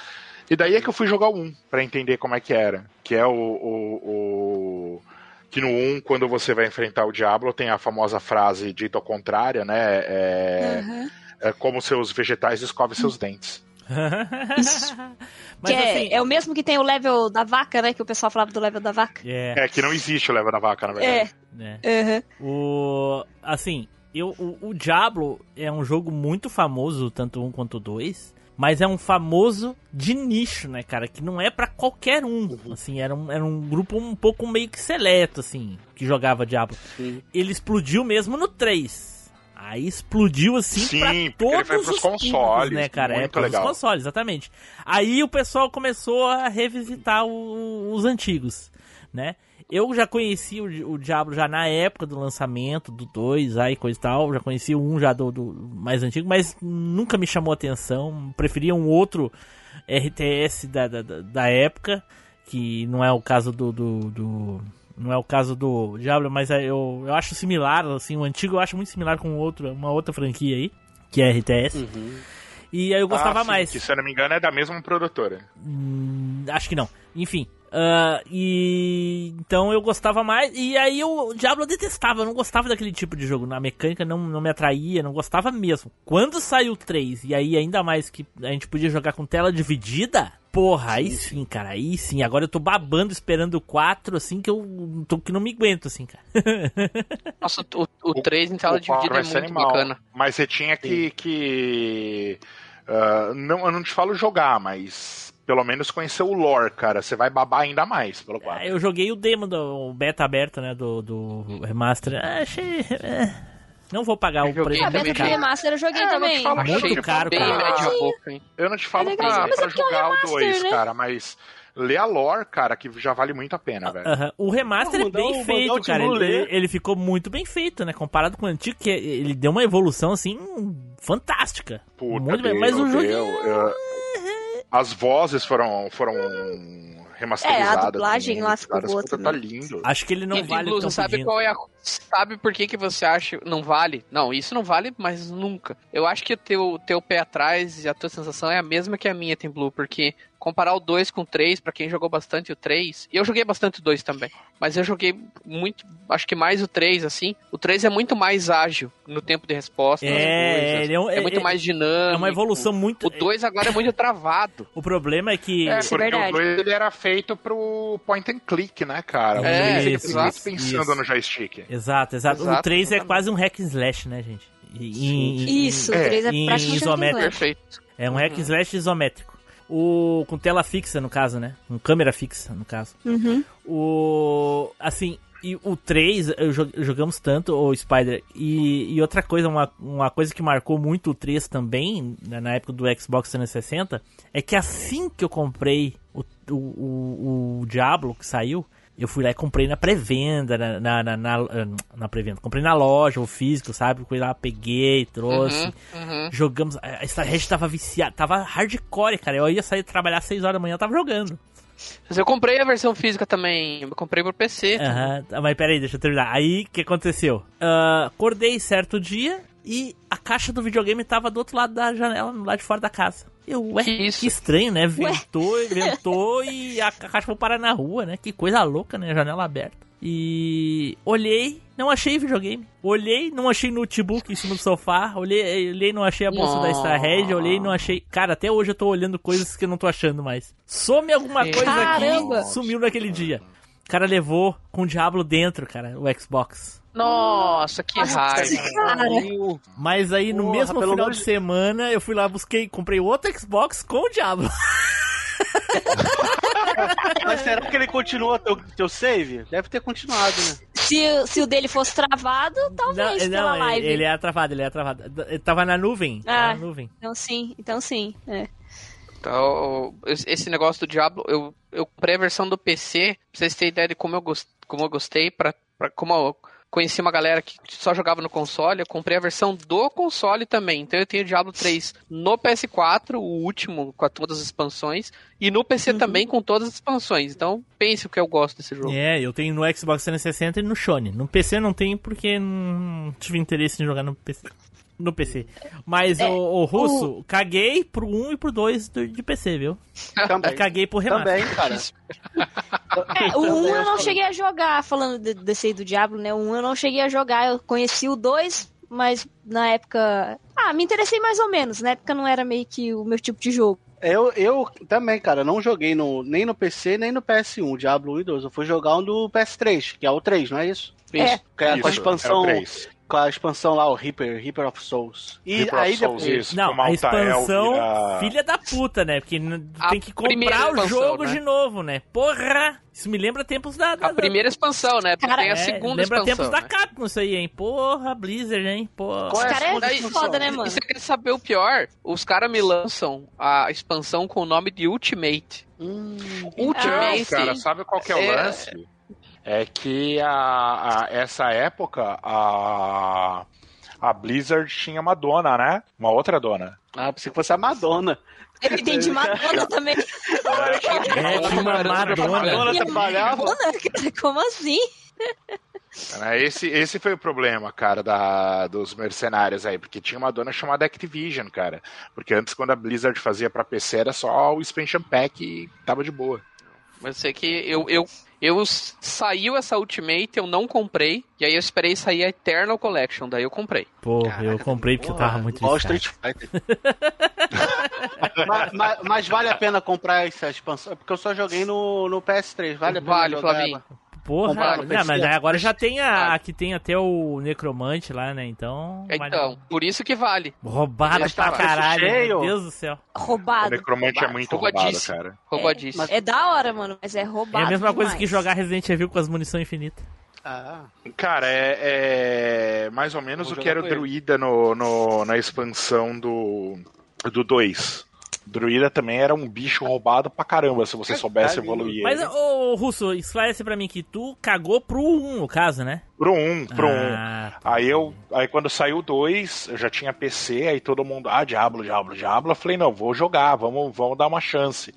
E daí é que eu fui jogar o 1 pra entender como é que era. Que é o, o, o- que no 1, quando você vai enfrentar o Diablo, tem a famosa frase dita ao contrário, né? É, Aham. é como seus vegetais escovem seus dentes. (laughs) Mas que é, assim, é o mesmo que tem o level da vaca, né? Que o pessoal falava do level da vaca. é, É que não existe o leva da vaca, na É. verdade. né. Aham. O assim, eu, o, o Diablo é um jogo muito famoso, tanto um quanto dois, mas é um famoso de nicho, né, cara, que não é pra qualquer um. Assim, era um, era um grupo um pouco meio que seleto assim, que jogava Diablo. Sim. Ele explodiu mesmo no 3. Aí explodiu assim Sim, pra porque ele todos foi pros os públicos, consoles, né, cara? é, muito pros legal. consoles, exatamente. Aí o pessoal começou a revisitar o- os antigos, né? Eu já conheci o, o Diablo já na época do lançamento do 2, aí coisa e tal. Já conheci 1 já do, do mais antigo, mas nunca me chamou atenção. Preferia um outro RTS da, da, da- da época, que não é o caso do, do, do- não é o caso do Diablo, mas é- eu, eu acho similar, assim, o antigo eu acho muito similar com outro, uma outra franquia aí, que é RTS. Uhum. E aí eu gostava Ah, sim, mais. Que, se eu não me engano, é da mesma produtora. Hum, acho que não. Enfim. Ah, e então eu gostava mais. E aí o Diablo eu detestava, eu não gostava daquele tipo de jogo. Na mecânica não, não me atraía, não gostava mesmo. Quando saiu o 3, e aí ainda mais que a gente podia jogar com tela dividida. Porra, aí sim, cara, aí sim. Agora eu tô babando esperando o 4, assim, que eu tô que não me aguento, assim, cara. (laughs) Nossa, o, o 3 em tela O dividida é vai ser muito animal. bacana. Mas você tinha que. que ah, não, eu não te falo jogar, mas pelo menos conhecer o lore, cara. Você vai babar ainda mais pelo 4. Eu joguei o demo do o beta aberto, né, do, do remaster. Ah, achei... é, Não vou pagar o Eu joguei preço. A também, beta do cara. remaster eu joguei É, eu não também. te falo Muito cheio, caro, Bem cara. média boca, hein? Eu não te falo É pra, legal, mas pra é é um jogar o remaster, 2, né? cara, mas ler a lore, cara, que já vale muito a pena, velho. Aham. O remaster Não, é bem o- feito, o cara. Ele, ele ficou muito bem feito, né? Comparado com o antigo, que ele deu uma evolução, assim, fantástica. Puta, muito bem. deu, Mas o jogo... eu- As vozes foram, foram remasterizadas. É, a dublagem lá ficou também. Tá lindo. Acho que ele não e vale Blues, tão sabe pedindo. qual é a... Sabe por que, que você acha não vale? Não, isso não vale, mas nunca. Eu acho que o teu, teu pé atrás e a tua sensação é a mesma que a minha, Tem Blue, porque comparar o 2 com o 3, pra quem jogou bastante o 3, e eu joguei bastante o 2 também, mas eu joguei muito, acho que mais o 3, assim. O 3 é muito mais ágil no tempo de resposta. É, é um- é muito é- mais dinâmico. É uma evolução muito... O 2 agora é muito travado. O problema é que... É, é porque o 2 ele era feito pro point and click, né, cara? É, Você isso, muito isso, pensando isso. no joystick. Exato, exato. O Exato, 3 é quase um hack and slash, né, gente? E- em- em- Isso, o É, 3 é em praticamente isométrico. Perfeito. É um hack and slash isométrico. O, com tela fixa, no caso, né? Com câmera fixa, no caso. Uhum. O. Assim, e o 3, eu jo- jogamos tanto, o Spider. E, e outra coisa, uma, uma coisa que marcou muito o 3 também, né, na época do Xbox 360, é que assim que eu comprei o, o, o, o Diablo, que saiu, Eu fui lá e comprei na pré-venda, na, na, na, na, pré-venda. Comprei na loja, o físico, sabe? Fui lá, peguei, trouxe. Uhum, uhum. Jogamos. A Starhead tava viciada, tava hardcore, cara. Eu ia sair trabalhar às 6 horas da manhã, eu tava jogando. Mas eu comprei a versão física também. Eu comprei pro PC. Aham, tá, mas peraí, deixa eu terminar. Aí, o que aconteceu? Ah, acordei certo dia e a caixa do videogame tava do outro lado da janela, lado de fora da casa. Eu, ué, Que que, estranho, né? Ventou, ventou (laughs) e a caixa foi parar na rua, né? Que coisa louca, né? Janela aberta. E olhei, não achei videogame. Olhei, não achei notebook em cima do sofá. Olhei, olhei não achei a bolsa da Starhead. Olhei, não achei. Cara, até hoje eu tô olhando coisas que eu não tô achando mais. Some alguma coisa Caramba! aqui, sumiu naquele dia. O cara levou com o Diablo dentro, cara, o Xbox. Nossa, que raiva. Cara, Mas aí no Porra, mesmo final de semana eu fui lá, busquei, comprei outro Xbox com o Diablo. (laughs) Mas será que ele continua teu, teu save? Deve ter continuado, né? se, se o dele fosse travado, talvez pela ele, live. ele é travado, ele é travado. Ele tava na nuvem. Ah. tava na nuvem. Então sim, então sim. É. Então, esse negócio do Diablo, eu, eu comprei a versão do PC, pra vocês terem ideia de como eu, gos- como eu gostei, pra, pra, como eu conheci uma galera que só jogava no console, eu comprei a versão do console também. Então eu tenho o Diablo 3 no PS4, o último, com todas as expansões, e no PC também com todas as expansões. Então pense o que eu gosto desse jogo. É, eu tenho no Xbox 360 e no Sony. No PC não tenho porque não tive interesse em jogar no PC. No PC. Mas É, o, o russo, caguei pro 1 e pro 2 do- de PC, viu? Também. Caguei pro remaster. Também, cara. (laughs) É, o 1 eu não cheguei a jogar, falando de- desse aí do Diablo, né? O 1 eu não cheguei a jogar, eu conheci o 2, mas na época. Ah, me interessei mais ou menos. Na época não era meio que o meu tipo de jogo. Eu, eu também, cara, não joguei no, nem no PC, nem no PS1, Diablo 1 e 2. Eu fui jogar um do PS3, que é o 3, não é isso? É. Que é com a Isso, expansão. é o. com a expansão lá, o Reaper, Reaper of Souls. E Reaper aí of Souls, depois. isso, Não, a expansão, vira- filha da puta, né? Porque tem que comprar o expansão, jogo né? de novo, né? Porra! Isso me lembra tempos da. da A primeira expansão, né? Porque Cara, tem a é, segunda lembra expansão. tempos da né? Capcom isso aí, hein? Porra, Blizzard, hein? Porra. É Os a caras é foda, né, E mano? você quer saber o pior? Os caras me lançam a expansão com o nome de Ultimate. Hum, Ultimate. Não, cara, sabe qual que é o É. lance? É que a, a- essa época a, a Blizzard tinha uma dona, né? Uma outra dona. ah, pensei que fosse a Madonna. Eu entendi Madonna também. É, tinha uma Madonna. Madonna trabalhava. (laughs) Como assim? Esse, esse foi o problema, cara, da, dos mercenários aí, porque tinha uma dona chamada Activision, cara. Porque antes, quando a Blizzard fazia pra PC, era só o expansion pack e tava de boa. Mas eu sei que eu, eu, eu saiu essa Ultimate, eu não comprei. E aí eu esperei sair a Eternal Collection, daí eu comprei. Porra, eu comprei porque eu tava muito Igual viciado. Street Fighter. (laughs) mas, mas- mas vale a pena comprar essa expansão? Porque eu só joguei no, no PS3. Vale a pena Vale, Flavinho. Porra, não, PC. mas aí agora já tem a. Aqui tem até o Necromante lá, né? Então. vale- Então, por isso que vale. Roubado Mas pra tá caralho, cheio. meu Deus do céu. O Roubado. Necromante é muito roubado, cara. Roubadíssimo. É da hora, mano, mas é roubado. É a mesma coisa demais. que jogar Resident Evil com as munições infinitas. Ah, Cara, é, é mais ou menos Vou o que era o. Druida no, no- na expansão do, do 2. Druida também era um bicho roubado pra caramba, se você soubesse evoluir Mas, ô, Russo, esclarece pra mim que tu cagou pro 1, no caso, né? Pro 1, pro 1. Ah, Aí eu, aí quando saiu o 2, eu já tinha PC, aí todo mundo, ah, Diablo, Diablo, Diablo. Eu falei, não, vou jogar, vamos, vamos dar uma chance.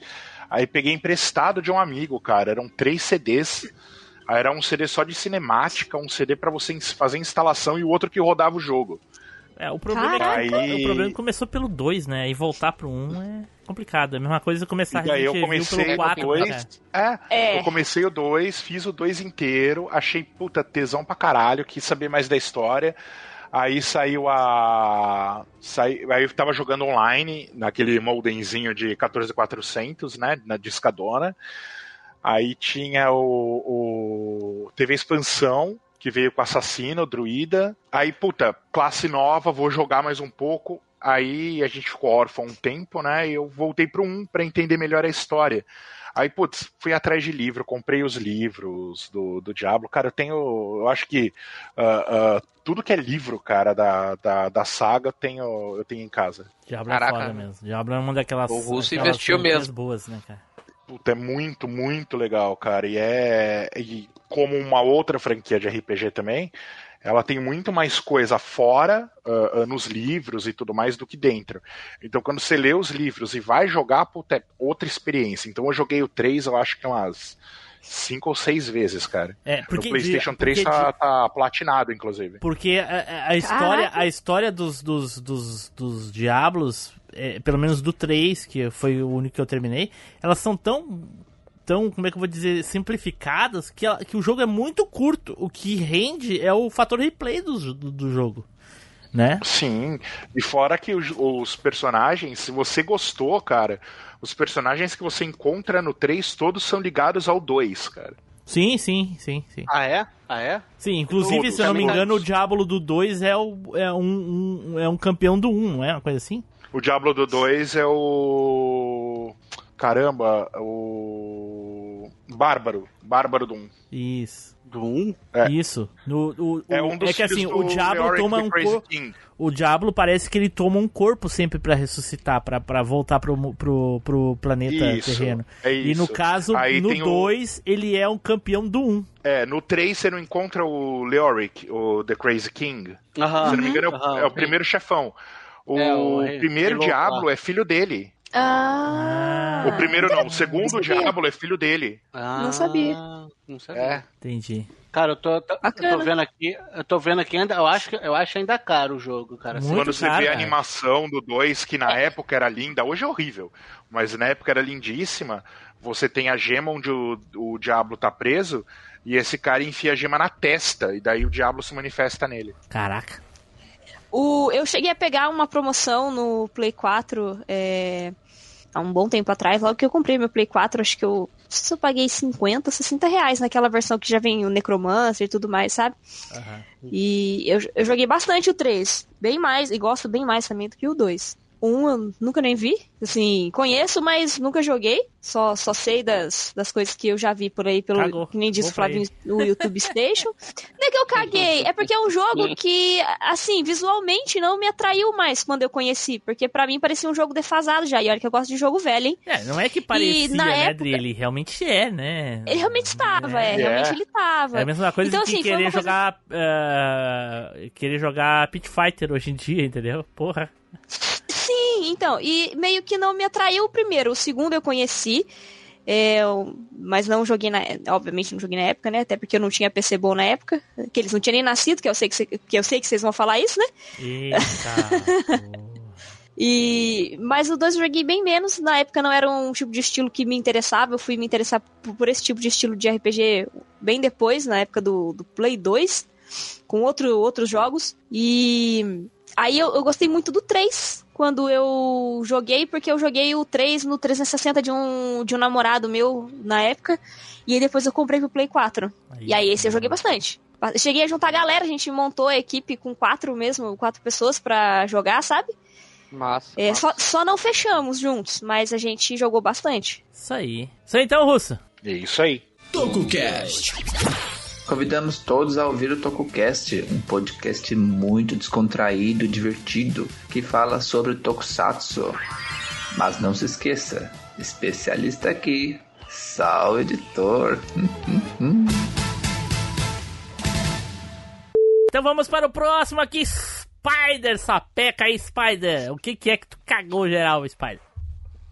Aí peguei emprestado de um amigo, cara, eram três CDs. Aí era um CD só de cinemática, um CD pra você fazer instalação e o outro que rodava o jogo. É, o problema é que Caraca. o problema é começou pelo 2, né? E voltar pro 1 é complicado. É a mesma coisa começar E daí eu comecei pelo o 4, 2. né? É, É. eu comecei o 2, fiz o 2 inteiro, achei puta tesão pra caralho, quis saber mais da história. Aí saiu a. Sai... Aí eu tava jogando online, naquele modemzinho de 14400, né? Na discadona. Aí tinha o, o. Teve a expansão, que veio com assassino, druida. Aí, puta, classe nova, vou jogar mais um pouco. Aí a gente ficou órfão um tempo, né? E eu voltei pro 1 pra entender melhor a história. Aí, putz, fui atrás de livro, comprei os livros do, do Diablo. Cara, eu tenho. Eu acho que ah, ah, tudo que é livro, cara, da, da, da saga, eu tenho, eu tenho em casa. Diablo Caraca. é foda mesmo. Diablo é uma daquelas. O Russo aquelas investiu mesmo. boas, né, cara? Puta, é muito, muito legal, cara. E é. E como uma outra franquia de RPG também, ela tem muito mais coisa fora, uh, nos livros e tudo mais, do que dentro. Então, quando você lê os livros e vai jogar, puta, é outra experiência. Então, eu joguei o 3, eu acho que umas cinco ou seis vezes, cara. É, porque no PlayStation de- 3 porque tá, de- tá platinado, inclusive. Porque a, a- a história, Caraca. a história dos, dos, dos, dos Diablos, é, pelo menos do 3, que foi o único que eu terminei, elas são tão, tão como é que eu vou dizer, simplificadas, que, ela- que o jogo é muito curto. O que rende é o fator replay do, do, do jogo. Né? Sim, e fora que os, os personagens, se você gostou, cara, os personagens que você encontra no 3 todos são ligados ao 2, cara. Sim, sim, sim, sim. Ah, é? Ah, é? Sim, inclusive, Todos, se eu não me engano, o Diablo do 2 é, o, é, um, um- é um campeão do 1, não é? Uma coisa assim? O Diablo do 2 é o. Caramba, o. Bárbaro. Bárbaro do 1. Isso. Do 1? É. Isso. No, o, o- É um dos é que assim, o Diablo Leoric toma um corpo. O Diablo parece que ele toma um corpo sempre pra ressuscitar, pra pra voltar pro, pro, pro planeta Isso, terreno. é E no isso. caso, Aí no tem o- 2, ele é um campeão do 1. Um. É, no 3 você não encontra o Leoric, o The Crazy King. Aham. Se não me engano, é o, Aham. é o primeiro chefão. O, É, o primeiro louco Diablo lá. é filho dele. Ah. o primeiro não, o segundo. Diablo é filho dele. Ah, Não sabia. Não sabia. É. Entendi. Cara, eu tô, tô- eu Bacana. tô vendo aqui, eu tô vendo aqui ainda, eu acho que eu acho ainda caro o jogo, cara. Muito Quando você caro, vê a animação do 2, que na época era linda, hoje é horrível, mas na época era lindíssima. Você tem a gema onde o, o Diablo tá preso, e esse cara enfia a gema na testa, e daí o Diablo se manifesta nele. Caraca. O, eu cheguei a pegar uma promoção no Play 4 é, há um bom tempo atrás, logo que eu comprei meu Play 4, acho que eu, não sei se eu paguei 50, 60 reais naquela versão que já vem o Necromancer e tudo mais, sabe? E eu, eu joguei bastante o 3, bem mais, e gosto bem mais também do que o 2. Um eu nunca nem vi, assim, conheço, mas nunca joguei. Só, só sei das, das coisas que eu já vi por aí, pelo Cagou. que nem disse o Flavinho no YouTube Station. (laughs) Não é que eu caguei, é porque é um jogo que, assim, visualmente não me atraiu mais quando eu conheci. Porque pra mim parecia um jogo defasado já. E olha que eu gosto de jogo velho, hein? É, não é que parecia, na né, época-? Ele realmente é, né? Ele realmente estava, é, É. realmente ele tava. É a mesma coisa Então, que assim, querer coisa- jogar. eh, querer jogar Pit Fighter hoje em dia, entendeu? Porra. Sim, então, e meio que não me atraiu o primeiro. O segundo eu conheci, é, eu- mas não joguei na. Obviamente não joguei na época, né? Até porque eu não tinha PC bom na época. Que eles não tinham nem nascido, que eu sei que, cê- que eu sei que vocês vão falar isso, né? Eita. (laughs) E mas o 2 eu joguei bem menos. Na época não era um tipo de estilo que me interessava. Eu fui me interessar por, por esse tipo de estilo de RPG bem depois, na época do, do Play 2, com outro, outros jogos. E aí eu, eu gostei muito do 3 quando eu joguei, porque eu joguei o 3 no 360 de um, de um namorado meu na época. E aí depois eu comprei pro Play 4. E aí esse eu joguei bastante. Cheguei a juntar a galera, a gente montou a equipe com quatro mesmo, quatro pessoas pra jogar, sabe? Massa. É, massa. só, só não fechamos juntos, mas a gente jogou bastante. Isso aí. Isso aí então, Russo. É isso aí. TocoCast. Convidamos todos a ouvir o TokuCast, um podcast muito descontraído, divertido, que fala sobre Tokusatsu. Mas não se esqueça, especialista aqui, Sal Editor. Então vamos para o próximo aqui. Spider, sapeca aí, Spider. O que, que é que tu cagou geral, Spider?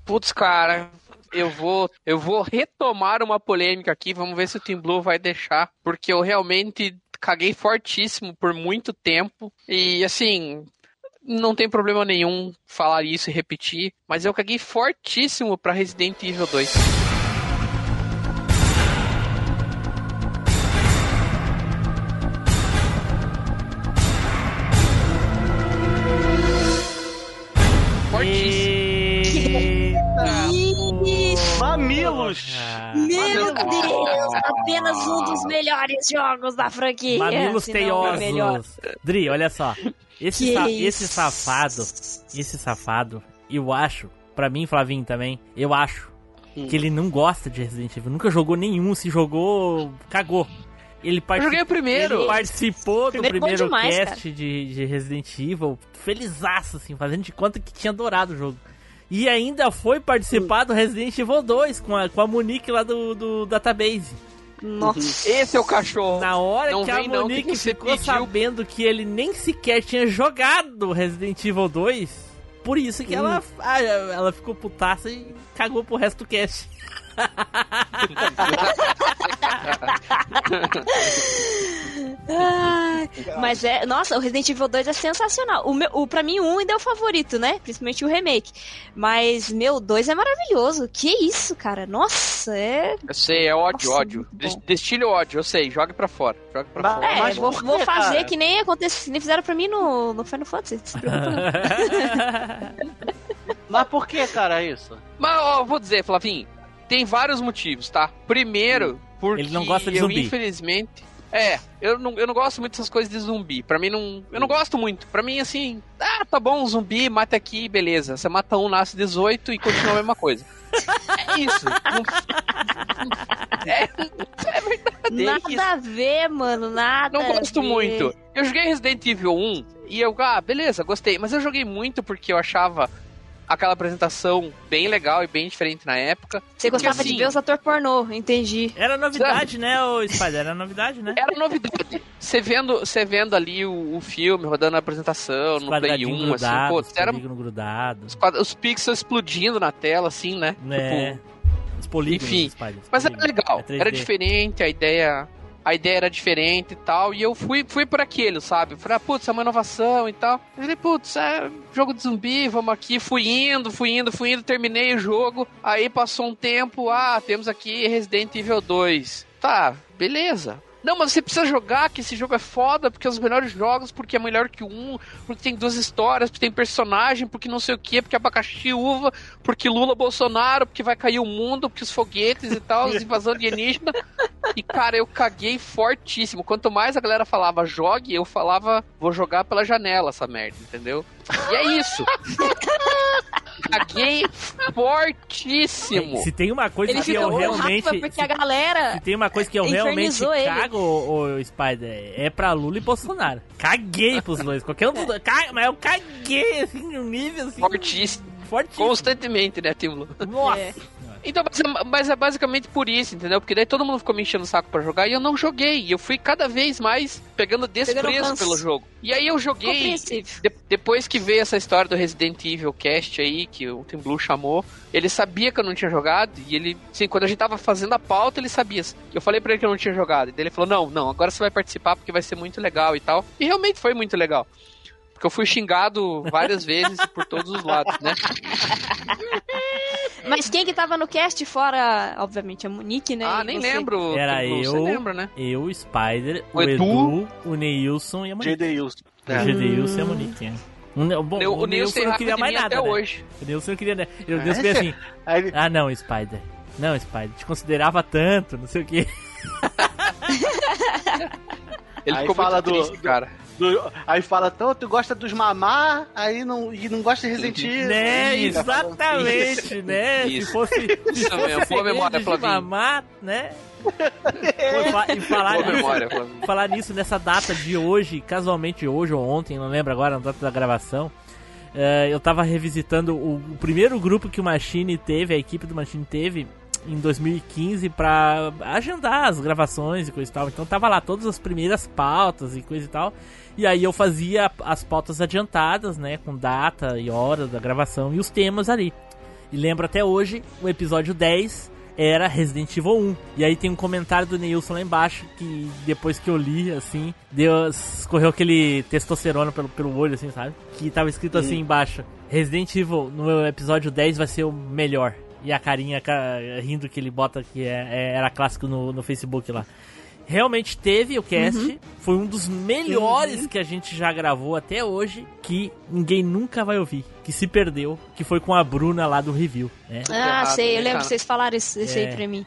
Putz, cara, eu vou, eu vou retomar uma polêmica aqui. Vamos ver se o Team Blue vai deixar, porque eu realmente caguei fortíssimo por muito tempo e assim. Não tem problema nenhum falar isso e repetir, mas eu caguei fortíssimo pra Resident Evil 2. Mamilos! porra. Meu Deus, apenas um dos melhores jogos da franquia. Mamilos teiosos. Dri, olha só. Esse, sa- isso? esse safado, esse safado, eu acho, pra mim, Flavinho também, eu acho Hum. que ele não gosta de Resident Evil. Nunca jogou nenhum, se jogou, cagou. Ele Eu participou. joguei o primeiro. Ele participou do primeiro demais, cast de, de Resident Evil, felizaço, assim, fazendo de conta que tinha adorado o jogo. E ainda foi participar do Resident Evil 2 com a, com a Monique lá do, do Database. Nossa. Esse é o cachorro. Na hora Não que a vem não, Monique que ficou pediu. sabendo que ele nem sequer tinha jogado Resident Evil 2, por isso que ela, ah, ela ficou putaça e cagou pro resto do cast. Mas é, nossa, o Resident Evil 2 é sensacional. O meu, o para mim o 1 ainda é o favorito, né? Principalmente o remake. Mas meu, o 2 é maravilhoso. Que isso, cara? Nossa, é Eu sei, é ódio, Nossa, ódio. muito Des- bom. Destile ódio, eu sei. Jogue pra fora. Jogue pra Mas- fora. É, Mas vou, vou fazer cara? que nem aconteceu, nem fizeram pra mim no, no Final Fantasy. (laughs) Mas por que, cara, isso? Mas, ó, vou dizer, Flavinho, tem vários motivos, tá? Primeiro, porque Ele não gosta de eu, zumbi. infelizmente... É, eu não, eu não gosto muito dessas coisas de zumbi. Pra mim, não... Eu não gosto muito. Pra mim, assim... Ah, tá bom, zumbi, mata aqui, beleza. Você mata um, nasce 18 e continua a mesma coisa. (laughs) É isso. É, é verdade. é isso. Nada a ver, mano, nada. Não a gosto ver. muito. Eu joguei Resident Evil 1 e eu, ah, beleza, gostei. Mas eu joguei muito porque eu achava aquela apresentação bem legal e bem diferente na época. Você Porque, gostava de assim, ver os atores pornô, entendi. Era novidade, né, o Spider? Era novidade, né? Era novidade. Você vendo, você vendo ali o, o filme, rodando a apresentação no Play Quadradinho 1, assim, grudado, pô, os era grudados. os, quadra- os pixels explodindo na tela, assim, né? Né? Tipo, Os polígonos, Enfim, Spider. os Mas era legal, É 3D. era diferente, a ideia. A ideia era diferente e tal, e eu fui, fui por aquilo, sabe? Falei, ah, putz, é uma inovação e tal. Eu falei, putz, é jogo de zumbi, vamos aqui. Fui indo, fui indo, fui indo, terminei o jogo. Aí passou um tempo, ah, temos aqui Resident Evil 2. Tá, beleza. Não, mas você precisa jogar, que esse jogo é foda, porque é os melhores jogos, porque é melhor que um, porque tem duas histórias, porque tem personagem, porque não sei o que, porque abacaxi uva, porque Lula Bolsonaro, porque vai cair o mundo, porque os foguetes e tal, as invasão alienígena. E, cara, eu caguei fortíssimo. Quanto mais a galera falava jogue, eu falava vou jogar pela janela essa merda, entendeu? E é isso. (laughs) caguei fortíssimo. Se tem uma coisa Ele que eu realmente. porque a galera Se tem uma coisa que eu realmente ele. cago, o, Spider, é pra Lula e Bolsonaro. Caguei pros dois. Qualquer um dos dois. Ca- Mas eu caguei, assim, num nível assim. Fortíssimo. Fortíssimo. Constantemente, né, Timlo? Nossa. É. Então, mas é, mas é basicamente por isso, entendeu? Porque daí todo mundo ficou me enchendo o saco pra jogar e eu não joguei. E eu fui cada vez mais pegando desprezo pelo jogo. E aí eu joguei. De- depois que veio essa história do Resident Evil Cast aí, que o Tim Blue chamou, ele sabia que eu não tinha jogado. E ele, assim, quando a gente tava fazendo a pauta, ele sabia. Eu falei pra ele que eu não tinha jogado. E daí ele falou: Não, não, agora você vai participar porque vai ser muito legal e tal. E realmente foi muito legal. Porque eu fui xingado várias vezes por todos os lados, né? (laughs) Mas quem que tava no cast fora, obviamente, a Monique, né? Ah, nem você? lembro. Era Blue, eu, Você lembra, né? eu, o Spider, o, O Edu, Edu, o Neilson e a Monique. O É. Gedeilson e a Monique, né? O, Ne- bom, O, o, o Nilson não queria mais nada, até né? hoje. O Nilson não queria, né? Ele É, Deus assim, (laughs) ele- ah não, Spider. Não, Spider, te considerava tanto, não sei o quê. (laughs) Ele Aí ficou fala muito do- triste, do- cara. do- aí fala, então, tu gosta dos mamar, aí não, e não gosta de Resident Evil. Né, exatamente, né? Isso. Se fosse, se Isso fosse mesmo, boa memória, de mamar, né? (laughs) Pô, E falar Boa nisso, memória, falar nisso nessa data de hoje, casualmente hoje ou ontem, não lembro agora, na data da gravação. eh, eu tava revisitando o, o primeiro grupo que o Machine teve, a equipe do Machine teve em 2015 pra agendar as gravações e coisa e tal. Então tava lá todas as primeiras pautas e coisa e tal. E aí eu fazia as pautas adiantadas, né, com data e hora da gravação e os temas ali. E lembro até hoje, o episódio 10 era Resident Evil 1. E aí tem um comentário do Neilson lá embaixo que depois que eu li, assim, deu, escorreu aquele testosterona pelo, pelo olho, assim, sabe? Que tava escrito assim embaixo: Resident Evil no episódio 10 vai ser o melhor. E a carinha ca- rindo que ele bota que é, é- era clássico no, no Facebook lá. Realmente teve o cast, foi um dos melhores que a gente já gravou até hoje, que ninguém nunca vai ouvir, que se perdeu, que foi com a Bruna lá do review, né? Ah, errado, sei, eu né, lembro cara? que vocês falaram isso, isso É. aí pra mim.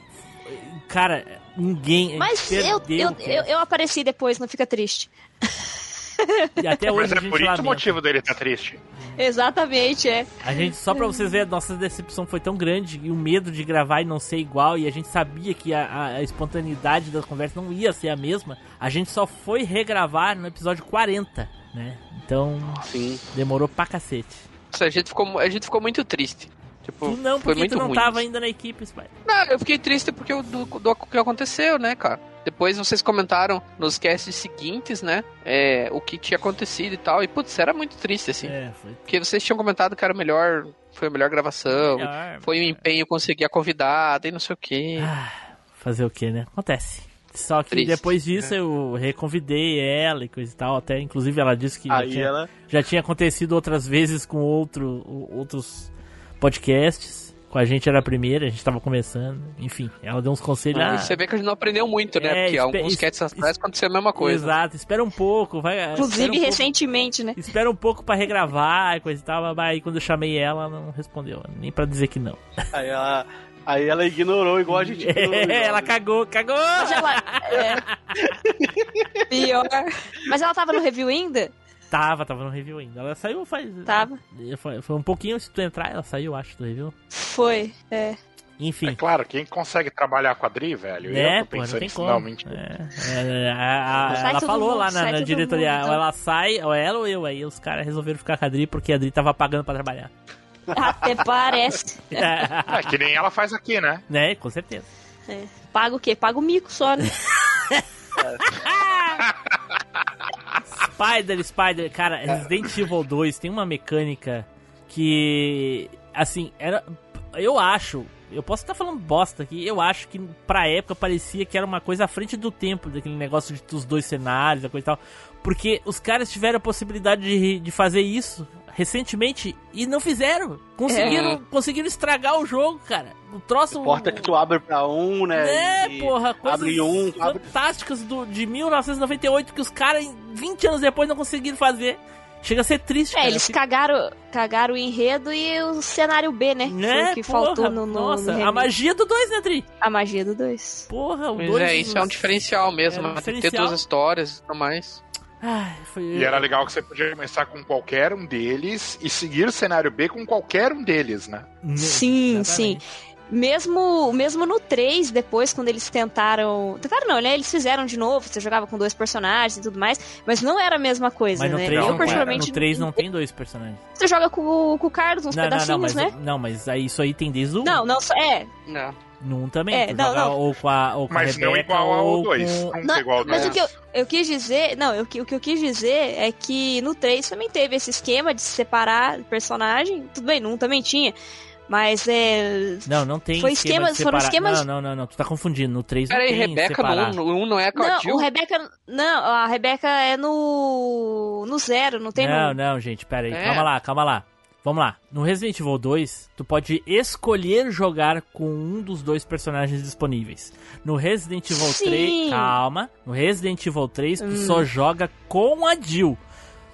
Cara, ninguém. Mas perdeu eu, eu, eu, eu apareci depois, não fica triste. (laughs) (laughs) E até hoje Mas a é gente por isso o lamenta. motivo dele estar triste. Exatamente, é. A gente, só pra vocês verem, a nossa decepção foi tão grande e o medo de gravar e não ser igual, e a gente sabia que a, a- a espontaneidade das conversas não ia ser a mesma. A gente só foi regravar no episódio 40, né? Então Sim. demorou pra cacete. Nossa, A gente, ficou, a gente ficou muito triste. Tipo, Tu não, foi porque muito tu não ruim. tava ainda na equipe, Spider. Não, eu fiquei triste porque o do, do que aconteceu, né, cara? Depois vocês comentaram nos casts seguintes, né? É, o que tinha acontecido e tal. E, putz, era muito triste, assim. É, foi. Porque vocês tinham comentado que era o melhor. Foi a melhor gravação. Melhor. Foi um empenho conseguir a convidada e não sei o quê. Ah, fazer o que, né? Acontece. Só que Triste, depois disso eu reconvidei ela e coisa e tal. Até, inclusive, ela disse que já tinha, ela. já tinha acontecido outras vezes com outro, o- outros podcasts. Com a gente era a primeira, a gente tava começando. Enfim, ela deu uns conselhos. E ah, você vê que a gente não aprendeu muito, né? É, Porque alguns casts atrás aconteceu a mesma coisa. Exato, espera um pouco, vai. Inclusive, um pouco- recentemente, né? Espera um pouco pra regravar e coisa e tal, mas aí quando eu chamei ela, ela não respondeu, nem pra dizer que não. (laughs) Aí ela, aí ela ignorou igual a gente ignorou. É, ela cagou, cagou! Mas ela. (laughs) É. Pior. (laughs) Mas ela tava no review ainda? Tava, tava no review ainda. Ela saiu faz. Tava. Foi, foi um pouquinho antes de tu entrar, ela saiu, acho, do review. Foi, é. Enfim. É claro, quem consegue trabalhar com a Dri, velho? É, eu tô pô, não pensando tem nisso. como. Não, mentira. É, a- a- Sai ela falou mundo, lá na, na diretoria, mundo, ou ela sai, ou ela ou eu. Aí os caras resolveram ficar com a Dri porque a Dri tava pagando pra trabalhar. (laughs) Até parece. (laughs) É, que nem ela faz aqui, né? né, com certeza. É. Paga o quê? Paga o mico só, né? (laughs) Spider, Spider, cara, Resident Evil 2 tem uma mecânica que, assim, era. Eu acho, eu posso estar falando bosta aqui, eu acho que pra época parecia que era uma coisa à frente do tempo, daquele negócio de dos dois cenários, a coisa e tal. Porque os caras tiveram a possibilidade de, de fazer isso recentemente e não fizeram. Conseguiram, É. conseguiram estragar o jogo, cara. O troço. Porta que tu abre pra um, né? É, e porra, coisas Abre um, abre... fantásticas do, de 1998 que os caras, 20 anos depois, não conseguiram fazer. Chega a ser triste, É, cara. eles cagaram, cagaram o enredo e o cenário B, né? Foi É, o que porra, faltou no, no, Nossa, no a magia do 2, né, Tri? A magia do 2. Porra, o Mas 2. é, isso é um diferencial mesmo. É um né? Tem que diferencial. ter duas histórias e tudo mais. Ai, foi... E era legal que você podia começar com qualquer um deles e seguir o cenário B com qualquer um deles, né? Sim, sim. Mesmo, mesmo no 3, depois, quando eles tentaram. Tentaram não, né? Eles fizeram de novo, você jogava com dois personagens e tudo mais, mas não era a mesma coisa, Mas no né? 3, eu, não, particularmente. no 3 não tem dois personagens. Você joga com, o- com o Carlos, uns Não, não, pedacinhos, não, mas, né? não, mas aí, isso aí tem desde o 1. Não, não, só- é. Não. 1 também. É, não, não. ou com a, ou com Mas a não Rebeca, igual ao ou 2. com... Nunca igual ao Mas 2. o que eu, eu quis dizer, não, eu, o que eu quis dizer é que no 3 também teve esse esquema de separar personagem. Tudo bem, no 1 também tinha. Mas é. Não, não tem Foi esquema de esquemas- foram esquemas- Não, não, não, não, tu tá confundindo. No 3 não Pera aí, tem Rebeca separar. no 1 no um não é com a Não, o Rebeca. Não, a Rebeca é no. No zero, não tem Não, no. não, gente, pera aí. É. Calma lá, calma lá. Vamos lá. No Resident Evil 2, tu pode escolher jogar com um dos dois personagens disponíveis. No Resident Evil Sim. 3, calma. No Resident Evil 3, tu Hum. só joga com a Jill.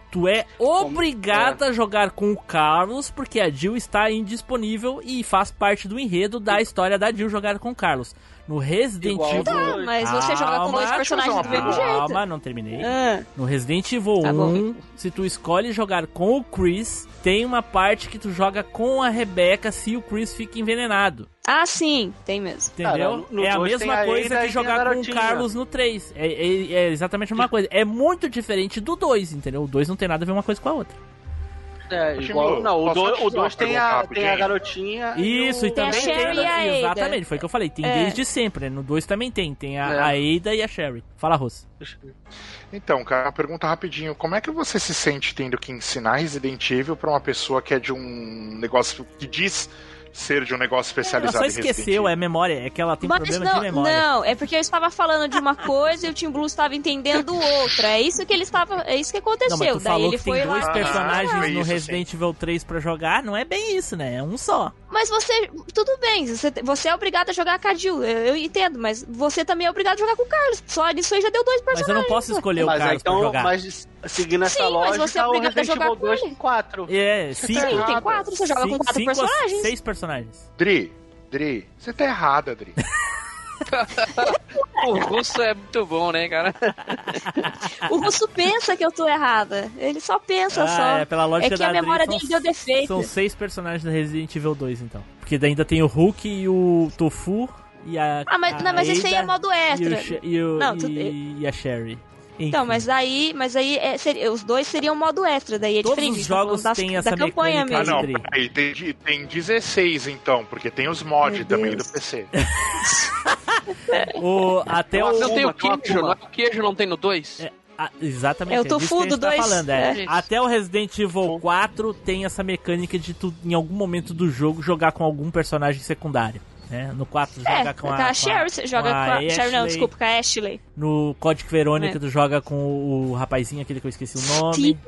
Tu é obrigado a jogar com o Carlos, porque a Jill está indisponível e faz parte do enredo da história da Jill jogar com o Carlos. No Resident Igual Evil. Tá, mas você joga com dois Calma, personagens do mesmo jeito. Calma, não terminei. Ah, No Resident Evil Tá bom. 1, se tu escolhe jogar com o Chris, tem uma parte que tu joga com a Rebecca se o Chris fica envenenado. Ah, sim, tem mesmo. Entendeu? Cara, no é a mesma a coisa que jogar com o. Carlos no 3. É, é- é exatamente a mesma coisa. É muito diferente do 2, entendeu? O 2 não tem nada a ver uma coisa com a outra. É, igual, Chimu, não, o posso só 2 te fazer uma tem, a, tem a garotinha. Isso, e o- Tem a também Sherry tem. e a. Exatamente, foi o que eu falei. Tem É. desde sempre, né? No 2 também tem. Tem a, É. a Ada e a Sherry. Fala, Ross. Então, cara, uma pergunta rapidinho. Como é que você se sente tendo que ensinar Resident Evil pra uma pessoa que é de um negócio que diz ser de um negócio Ela especializado só em Resident esqueceu, é memória. É que ela tem Mas problema não, de memória. não, é porque eu estava falando de uma coisa e o Tim Blue estava entendendo outra. É isso que ele estava. É isso que aconteceu. Não, mas tu Daí falou ele que foi tem dois lá. personagens Ah, no isso sim. Resident Evil 3 pra jogar, não é bem isso, né? É um só. Mas você. Tudo bem, você, você é obrigado a jogar com a Jill. Eu, eu entendo, mas você também é obrigado a jogar com o Carlos. Só nisso aí já deu dois Mas eu personagens. não posso escolher o Mas Carlos pra então, jogar. mas seguindo essa Sim, mas lógica, você é o Resident jogar Evil com 2 ele. tem 4. É, cinco, Sim, tem errado. quatro, você joga com cinco, quatro cinco a personagens. seis personagens. Dri, Dri, você tá errada, Dri. (laughs) O russo é muito bom, né, cara? O russo pensa que eu tô errada. Ele só pensa Ah, só. é, pela lógica é que da a memória Adri, dele são- deu defeito. São seis personagens do Resident Evil 2, então. Porque ainda tem o Hulk e o Tofu e a. Ah, mas, a não, mas esse aí é modo E, o, extra. E, o- Não, e- tudo- e a Sherry. Então, mas aí, mas aí é, seria- os dois seriam modo extra, daí é Todos diferente. os gente tá falando jogos das- têm essa da campanha mecânica mesmo. Ah, não, peraí, tem, tem 16 então, porque tem os mods também do PC. (laughs) O, até Tem o. Não tem o queijo, não é o queijo, não tem no 2? É, ah, exatamente. É o disso tofu que a gente do tá dois. falando, é. É. Até o Resident Evil 4 tem essa mecânica de tu, em algum momento do jogo, jogar com algum personagem secundário. Né? No 4 É, joga com a, a Sherry, joga com a, Sherry, não, desculpa, com a Ashley. No Código Verônica É. tu joga com o, o rapazinho, aquele que eu esqueci o nome. Steve,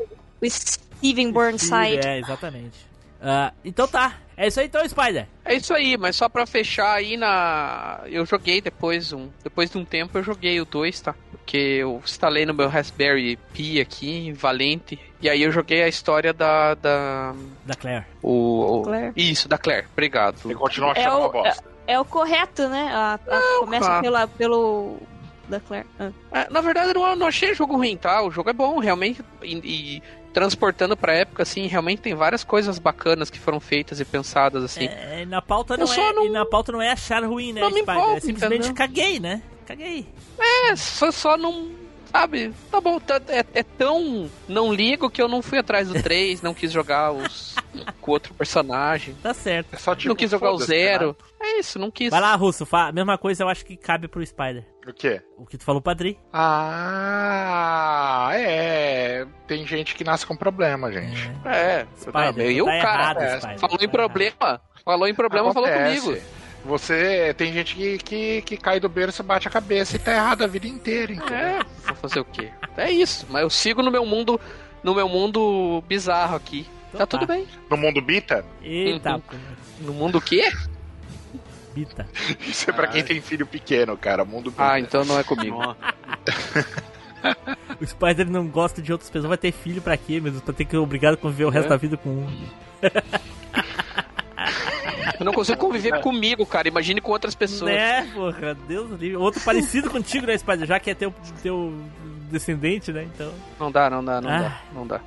o Steven Burnside. É, exatamente. Ah, então tá. É isso aí então, Spider. É isso aí, mas só pra fechar aí na. Eu joguei depois um. Depois de um tempo eu joguei o 2, tá? Porque eu instalei no meu Raspberry Pi aqui, Valente. E aí eu joguei a história da. da Da Claire. o, o- Claire. Isso, da Claire. Obrigado. E continua É achando o- uma bosta. É o correto, né? A, a- começa cara. pela, pelo. Da Claire. Ah. É, na verdade, eu não, não achei o jogo ruim, tá? O jogo é bom, realmente. E, e transportando pra época, assim, realmente tem várias coisas bacanas que foram feitas e pensadas, assim. É, na pauta Eu não só é, não- e na pauta não é achar ruim, né, Não Spider? envolve, é simplesmente entendeu? caguei, né? Caguei. É, só, só não. Sabe? Tá bom, tá- é, é tão. Não ligo que eu não fui atrás do 3, não quis jogar os (laughs) com outro personagem. Tá certo. É só tipo, não quis jogar o foda-se, zero. É isso, não quis. Vai lá, Russo, fa... mesma coisa eu acho que cabe pro Spider. né? O quê? O que tu falou, Padri. Ah, é. Tem gente que nasce com problema, gente. É, Spider, não, eu, tu tá cara, errado, é, Spider, falou tá em problema. Falou em problema, falou Acontece. comigo. Você tem gente que, que, que cai do berço, bate a cabeça e tá errado a vida inteira, entendeu? É, vou fazer o quê? É isso, mas eu sigo no meu mundo, no meu mundo bizarro aqui. Então tá tudo bem. No mundo bita, Eita, Uhum. No mundo o quê? bita. isso é pra quem tem filho pequeno, cara. Mundo bita. Ah, então não é comigo. Ó, O Spider não gosta de outras pessoas, vai ter filho pra quê mesmo? Pra ter que ser obrigado a conviver o resto É. da vida com um. (laughs) Eu não consigo conviver comigo, cara. Imagine com outras pessoas. Né, porra, Deus livre. Outro parecido contigo, né, Spider? Já que é teu, teu descendente, né? Então. Não dá, não dá, não Ah. dá, não dá.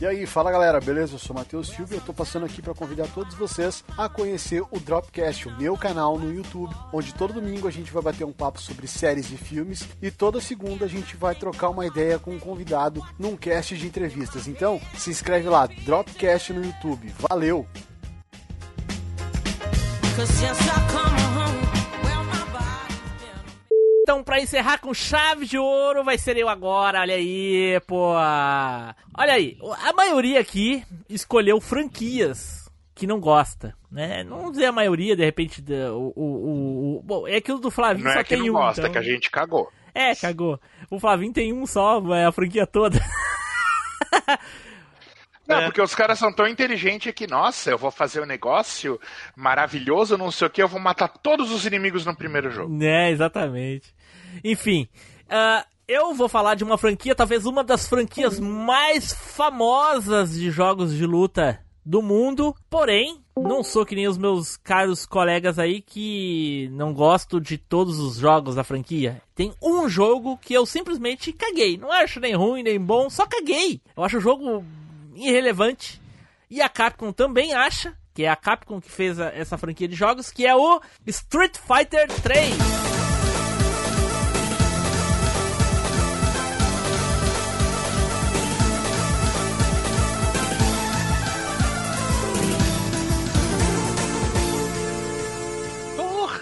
E aí, fala galera, beleza? Eu sou Matheus Silva e eu tô passando aqui para convidar todos vocês a conhecer o Dropcast, o meu canal no YouTube, onde todo domingo a gente vai bater um papo sobre séries e filmes e toda segunda a gente vai trocar uma ideia com um convidado num cast de entrevistas. Então, se inscreve lá, Dropcast no YouTube. Valeu! Então, pra encerrar com chave de ouro, vai ser eu agora, olha aí, pô. Olha aí, a maioria aqui escolheu franquias que não gosta, né? Não dizer a maioria, de repente, o, o, o, o- Bom, é aquilo do Flavinho Não só é que tem não um. gosta, é então- que a gente cagou. É, cagou. O Flavinho tem um só, é a franquia toda. (laughs) Não, É. porque os caras são tão inteligentes que, nossa, eu vou fazer um negócio maravilhoso, não sei o que, eu vou matar todos os inimigos no primeiro jogo. né, exatamente. Enfim, ah, eu vou falar de uma franquia, talvez uma das franquias mais famosas de jogos de luta do mundo. Porém, não sou que nem os meus caros colegas aí que não gosto de todos os jogos da franquia. Tem um jogo que eu simplesmente caguei. Não acho nem ruim nem bom, só caguei. Eu acho o jogo irrelevante. E a Capcom também acha, que é a Capcom que fez a- essa franquia de jogos, que é o Street Fighter 3.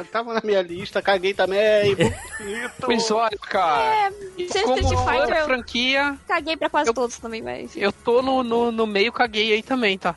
Tava na minha lista, caguei também. (laughs) bonito. Pois olha, cara. Ser como Street Fighter, eu franquia, caguei pra quase Eu- todos também, mas. eu tô no, no, no meio, caguei aí também, tá?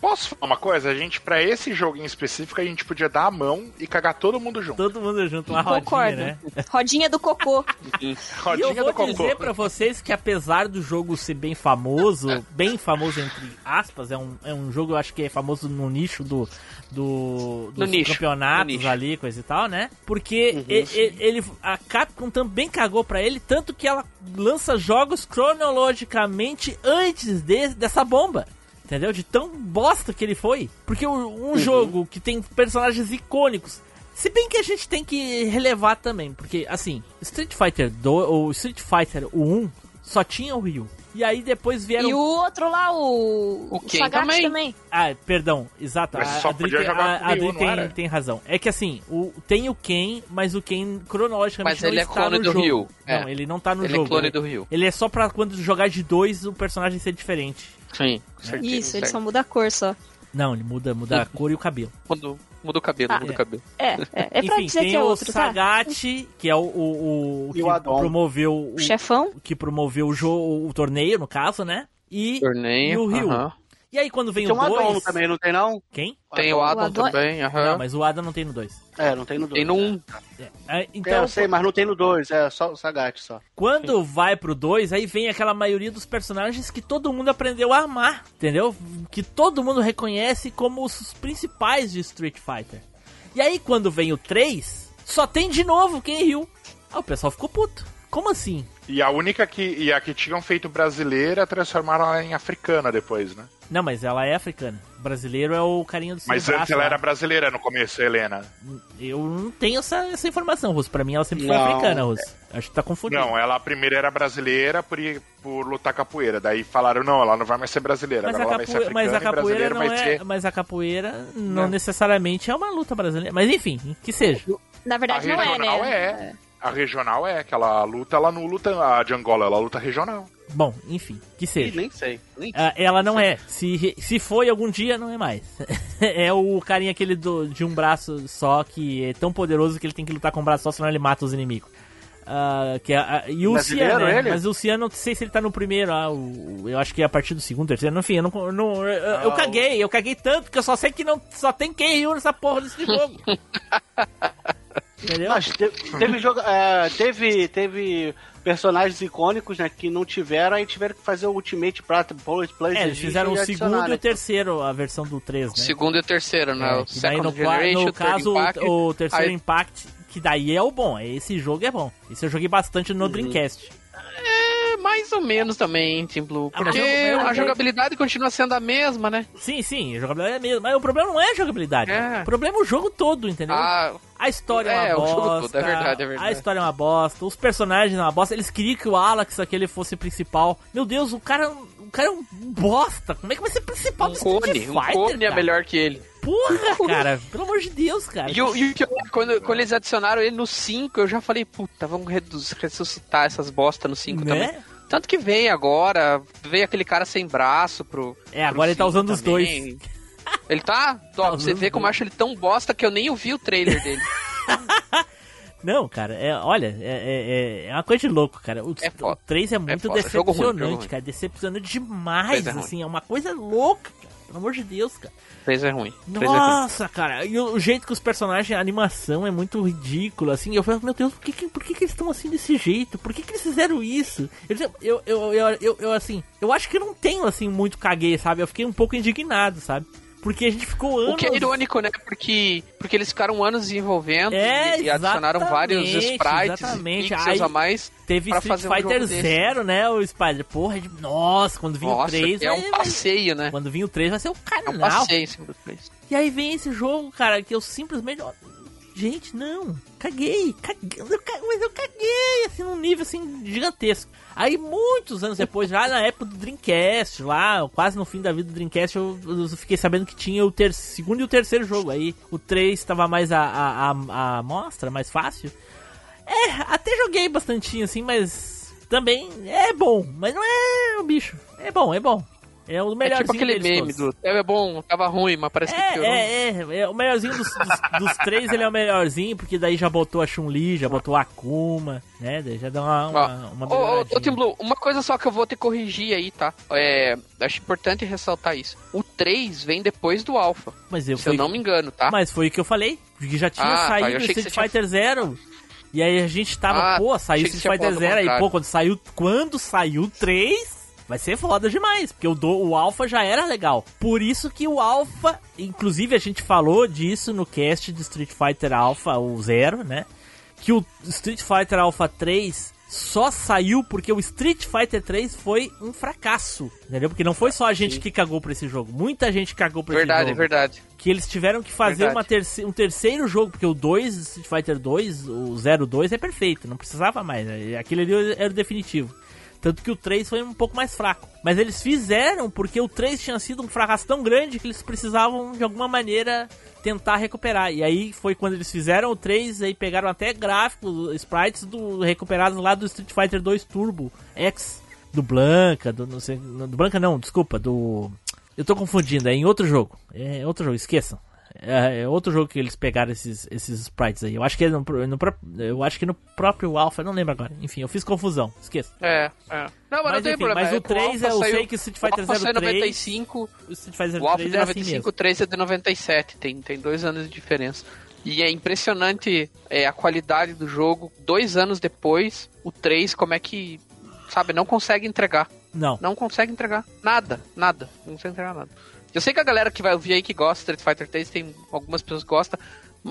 Posso falar uma coisa? A gente, pra esse jogo em específico, a gente podia dar a mão e cagar todo mundo junto. Todo mundo junto, uma rodinha, Concordo. né? Rodinha do cocô. (laughs) E Rodinha eu do vou cocô. dizer pra vocês que apesar do jogo ser bem famoso, bem famoso entre aspas, é um, é um jogo eu acho que é famoso no nicho do, do dos No nicho, campeonatos no nicho. ali, coisa e tal, né? Porque e- e- ele, a Capcom também cagou pra ele, tanto que ela lança jogos cronologicamente antes de- dessa bomba. Entendeu? De tão bosta que ele foi. Porque um jogo que tem personagens icônicos. Se bem que a gente tem que relevar também, porque assim, Street Fighter 2 ou Street Fighter o 1 só tinha o Ryu. E aí depois vieram. E o outro lá, o. O Ken Sagat também. também. Ah, perdão, exato. Mas a, só Adri, podia tem- jogar a- com a o Adri tem, tem razão. É que assim, o, tem o Ken, mas o Ken cronologicamente Mas não ele é está clone no do jogo. Ryu. Não, É. ele não tá no Ele é jogo. clone ele, do Ryu. ele é só pra quando jogar de dois o personagem ser diferente. Sim, Isso, ele só muda a cor só. Não, ele muda, muda a cor e o cabelo. Muda, muda o cabelo, Ah. muda o cabelo. É, é. É pra Enfim, dizer tem que é o outro, tá? Sagat, que é o, o, o que o promoveu o, O chefão. que promoveu o jogo, o torneio, no caso, né? E, Torneio. e o Ryu. aham. E aí quando vem Tem o um Adon 2, também, não tem não? quem? Tem o Adam Adon- também, aham. Não, mas o Adam não tem no 2. É, não tem no 2. Tem no 1. É, É, então, eu sei, mas não tem no 2, é só o Sagat só. Quando vai pro 2, aí vem aquela maioria dos personagens que todo mundo aprendeu a amar, entendeu? Que todo mundo reconhece como os principais de Street Fighter. E aí quando vem o 3, só tem de novo Ken Ryu. Ah, o pessoal ficou puto. Como assim? E a única que. E a que tinham feito brasileira transformaram ela em africana depois, né? Não, mas ela é africana. Brasileiro é o carinha do Mas antes ela era brasileira no começo, Helena. Eu não tenho essa, essa informação, Russo. Pra mim ela sempre foi Não. africana, Russo. Acho que tá confundindo. Não, ela primeiro era brasileira por, ir- por lutar capoeira. Daí falaram, não, ela não vai mais ser brasileira, Mas a, agora ela vai ser mas a capoeira não é, ser... mas a capoeira não Não. necessariamente é uma luta brasileira. Mas enfim, que seja. Na A verdade não é, regional né? é. A regional é, que ela luta, ela não luta a de Angola, ela luta regional. Bom, enfim, que Ih, seja. nem sei. Nem Ah, ela não é. Se, se foi algum dia, não é mais. (laughs) é o carinha aquele do, de um braço só que é tão poderoso que ele tem que lutar com um braço só, senão ele mata os inimigos. Ah, que é, ah, e o Cian, né? Mas o Cian, não sei se ele tá no primeiro, ah, o- eu acho que é a partir do segundo, terceiro, enfim, eu não. não- eu, eu Ah, caguei, eu caguei tanto que eu só sei que não, só tem Ken nessa porra desse jogo. (laughs) Entendeu? Mas te- teve, jogo, é, teve, teve personagens icônicos né, que não tiveram, aí tiveram que fazer o Ultimate Prata Bullet Play. É, eles fizeram o segundo e o terceiro, a versão do 3, né? O segundo e o terceiro, né? É, o daí no, Generation, no caso, Impact, o, o terceiro aí- Impact, que daí é o bom. Esse jogo é bom. Esse eu joguei bastante Uhum. no Dreamcast. É, mais ou menos também, Team Blue. Ah, Porque a jogabilidade continua sendo a mesma, né? Sim, sim, a jogabilidade é mesmo. Mas o problema não é a jogabilidade. É. O problema é o jogo todo, entendeu? Ah, A história é, É, uma bosta. é verdade, é verdade. A história é uma bosta. Os personagens é uma bosta. Eles queriam que o Alex aquele fosse principal. Meu Deus, o cara, o cara é um bosta. Como é que vai ser principal um do Street cone. Um Fighter, cone é melhor que ele. Porra, (laughs) cara. Pelo amor de Deus, cara. E o, e eu- quando, quando eles adicionaram ele no 5, eu já falei, puta, vamos reduz- ressuscitar essas bosta no 5 Né? também. Tanto que vem agora, veio aquele cara sem braço pro. É, agora pro ele tá usando os também. Ele tá? (laughs) Ó, pra você os como eu dois. acho ele tão bosta que eu nem ouvi o trailer dele. (laughs) (laughs) Não, cara, é, olha, é, é, é uma coisa de louco, cara. O, É foda. o 3 é muito. Jogo ruim, jogo decepcionante, ruim. cara. Decepcionante demais, é ruim. assim. É uma coisa louca, cara. Pelo amor de Deus, cara. 3 é ruim. Três é ruim. Nossa, cara. E o, jeito que os personagens, a animação é muito ridícula, assim. Eu falo, meu Deus, por que, que- por que, que eles estão assim desse jeito? Por que, que eles fizeram isso? Eu, eu, eu, eu, eu, assim, eu acho que não tenho, assim, muito caguei, sabe? Eu fiquei um pouco indignado, sabe? Porque a gente ficou anos... O que é irônico, né? Porque, porque eles ficaram anos desenvolvendo É, e, e adicionaram vários sprites exatamente. e pixels Aí a mais Teve pra Street fazer um Fighter desse. Zero, né, o Spider? Porra, de- nossa, quando vinha o Nossa, 3... é um passeio, né? Quando vinha o 3 vai ser o É um canal. passeio em cima do 3. E aí vem esse jogo, cara, que eu simplesmente. Gente, não, caguei, caguei, eu mas eu caguei, assim, num nível assim gigantesco. Aí, muitos anos depois, já na época do Dreamcast, lá, quase no fim da vida do Dreamcast, eu, eu fiquei sabendo que tinha o ter segundo e o terceiro jogo. Aí o 3 estava mais a, a, a, a mostra, mais fácil. É, até joguei bastantinho assim, mas também é bom, mas não é o bicho. É bom, é bom. É o É melhorzinho tipo aquele meme todos. do é bom, tava ruim, mas parece que É, piorou. é, é, é, o melhorzinho dos, dos, dos três, ele é o melhorzinho, porque daí já botou a Chun-Li, já botou a Akuma, né? Daí já dá uma, uma, uma Ô, ô, ô, Tim Blue, uma coisa só que eu vou ter que corrigir aí, tá? É, acho importante ressaltar isso. O 3 vem depois do Alpha, Mas eu se fui, eu não me engano, tá? Mas foi o que eu falei, porque já tinha Ah, tá, saído que Street você tinha- Fighter Zero. E aí a gente tava, Ah, pô, saiu que Street Fighter Zero, aí, pô, quando saiu, quando saiu o 3, vai ser foda demais, porque o, do, o Alpha já era legal. Por isso que o Alpha, inclusive a gente falou disso no cast de Street Fighter Alpha, o Zero, né? Que o Street Fighter Alpha 3 só saiu porque o Street Fighter 3 foi um fracasso, entendeu? Porque não foi só a gente que cagou pra esse jogo, muita gente cagou pra Verdade, esse jogo verdade. que eles tiveram que fazer Verdade. uma terce um terceiro jogo, porque o 2, Street Fighter 2, o 02 é perfeito, não precisava mais, né? aquele ali era o definitivo. Tanto que o 3 foi um pouco mais fraco. Mas eles fizeram porque o 3 tinha sido um fracasso tão grande que eles precisavam de alguma maneira tentar recuperar. E aí foi quando eles fizeram o 3, aí pegaram até gráficos, sprites do, recuperados lá do Street Fighter 2 Turbo X, do Blanca, do não sei, do Blanca não, desculpa, do eu tô confundindo, é em outro jogo. É outro jogo, esqueçam. É, é outro jogo que eles pegaram esses, esses sprites aí. Eu acho que é no, no, eu acho que no próprio Alpha, não lembro agora. Enfim, eu fiz confusão, esqueça. É, é. Não, mas, mas, não tem enfim, problema. Mas o 3 é, eu sei que o Street Fighter 03... O 95, o Street Fighter o Alpha 03 de é assim 95, mesmo. o 3 é de 97. Tem, tem dois anos de diferença. E é impressionante é, a qualidade do jogo. Dois anos depois, o 3, como é que, sabe, não consegue entregar. Não. Não consegue entregar nada, nada. Não consegue entregar nada. Eu sei que a galera que vai ouvir aí que gosta de Street Fighter 3, tem algumas pessoas que gostam,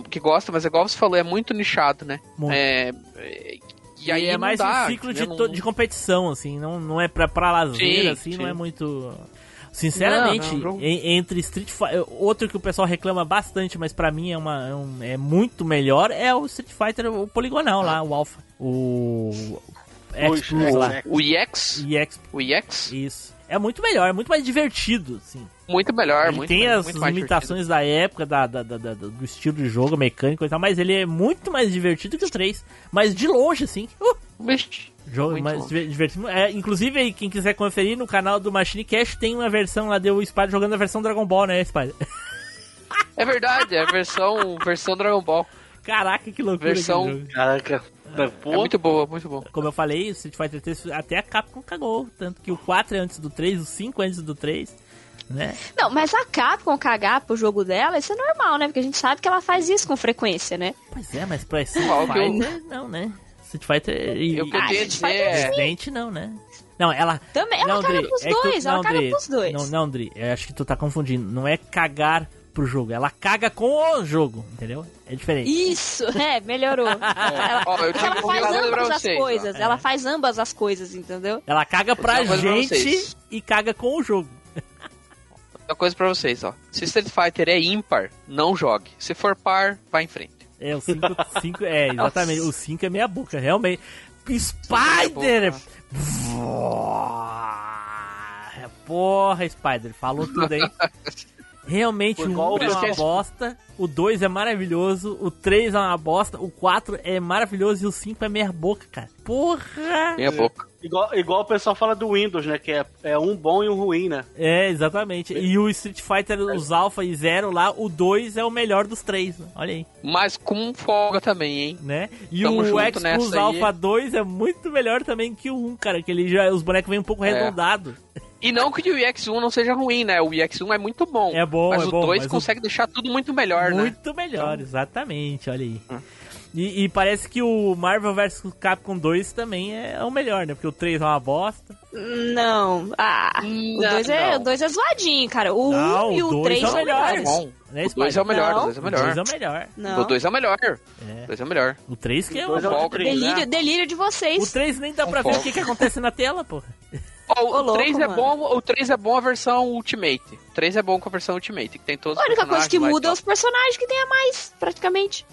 que gostam, mas igual você falou, é muito nichado, né? Muito. É, é, e aí é não mais dá, um ciclo de, to- Não- de competição, assim, não, não é pra, pra lazer, Sim, assim, não sim. é muito. Sinceramente, Não, não, entre Street Fighter. Outro que o pessoal reclama bastante, mas pra mim é, uma, é, um- é muito melhor, é o Street Fighter o poligonal lá, o Alpha. O. X Plus lá. O EX? EX. O EX? Isso. É muito melhor, é muito mais divertido, assim. Muito melhor, Ele muito tem mais- as muito mais limitações da época, da, da- da- da- do estilo de jogo, mecânico e tal, mas ele é muito mais divertido que o 3. Mas de longe, assim. Uh, Vixe, jogo muito mais longe. diver- divertido. É, inclusive, aí, quem quiser conferir no canal do Machine Cash, tem uma versão lá do Spider jogando a versão Dragon Ball, né, Spider? É verdade, é a versão, versão Dragon Ball. Caraca, que loucura Versão-. Caraca. É muito boa, muito boa. Como eu falei, o Street Fighter 3 até a Capcom cagou. Tanto que o 4 é antes do 3, o 5 é antes do 3, né? Não, mas a Capcom cagar pro jogo dela, isso é normal, né? Porque a gente sabe que ela faz isso com frequência, né? Pois é, mas pra Street eu- Fighter, não, né? Street Fighter e, Eu que eu e- tenho a dizer é- Resident, não, né? Não, ela. Também, ela não, caga Dri, pros é tu- dois, ela não, caga Dri, pros dois. Não, não, Dri, eu acho que tu tá confundindo. Não é cagar pro jogo, ela caga com o jogo, entendeu? É diferente. Isso, (laughs) é, melhorou. Ela, Ó, tenho ela um faz pra ambas as vocês, coisas, ela faz ambas as coisas, entendeu? Ela caga pra pra gente vocês. e caga com o jogo. Uma coisa pra vocês, ó. Se Street Fighter é ímpar, não jogue. Se for par, vá em frente. É, o 5, cinco, é, (laughs) exatamente. O 5 é meia boca, realmente. Spider! Porra, Spider, falou tudo aí. (laughs) Realmente, o Igual 1 o é uma bosta, o 2 é maravilhoso, o 3 é uma bosta, o 4 é maravilhoso e o 5 é meia boca, cara. Porra! Meia boca. Igual, igual o pessoal fala do Windows, né? Que é, é um bom e um ruim, né? É, exatamente. E o Street Fighter, os Alpha e Zero lá, o 2 é o melhor dos três, né? olha aí. Mas com folga também, hein? né? E Tamo o X aí. Alpha 2 é muito melhor também que o 1, cara, que ele já os bonecos vêm um pouco É. arredondados. E não que o EX1 não seja ruim, né? O EX1 é muito bom. É bom, mas é o bom, 2 mas o- consegue deixar tudo muito melhor, né? muito melhor, exatamente, olha aí. Hum. E, e parece que o Marvel vs Capcom 2 também é o melhor, né? Porque o 3 é uma bosta. Não. Ah, o Não, 2 é, o dois é zoadinho, cara. O 1 Não, um e o o dois 3 é o são melhor. melhores. Bom, Né, o 2 é o melhor, Não. o 2 é o O melhor. 2 é o melhor. Não. O 2 é o melhor. É. O 2 é o melhor. O 3 que é o... é o folga. três, Delírio, né? delírio de vocês. O 3 nem dá pra ver o que, que acontece na tela, porra. Ó, Ô, o louco, 3 é mano. bom, o 3 é bom a versão Ultimate. O 3 é bom com a versão Ultimate, que tem todos A os única coisa que muda é os personagens que tem a mais, praticamente.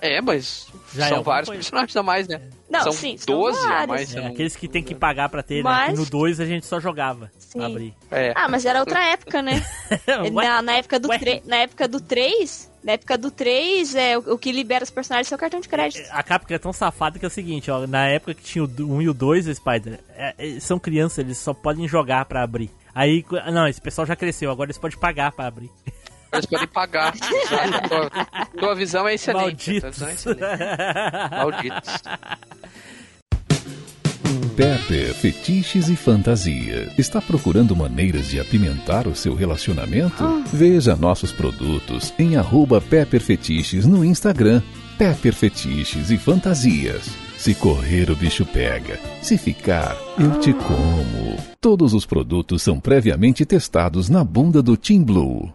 É, mas Já é são alguma vários coisa. personagens a mais, né? Não, são sim, são 12 a vários. mais. É, são- aqueles que tem que pagar pra ter, né? Mas- Que no 2 a gente só jogava. Sim. Abrir. É. Ah, mas era outra época, né? (laughs) Na, na época do tre- na época do 3, na época do 3, é, o, o que libera os personagens é seu cartão de crédito. A Capcom é tão safada que é o seguinte, ó, na época que tinha o 1 e o 2, o Spider, é, é, são crianças, eles só podem jogar pra abrir. Aí, não, esse pessoal já cresceu, agora eles podem pagar pra abrir. Eles podem pagar. (laughs) Tua, tua visão é excelente. Malditos. visão é excelente. Malditos. (laughs) Pepper Fetiches e Fantasia. Está procurando maneiras de apimentar o seu relacionamento? Veja nossos produtos em arroba Pepper Fetiches no Instagram. Pepper Fetiches e Fantasias. Se correr, o bicho pega. Se ficar, eu te como. Todos os produtos são previamente testados na bunda do Team Blue.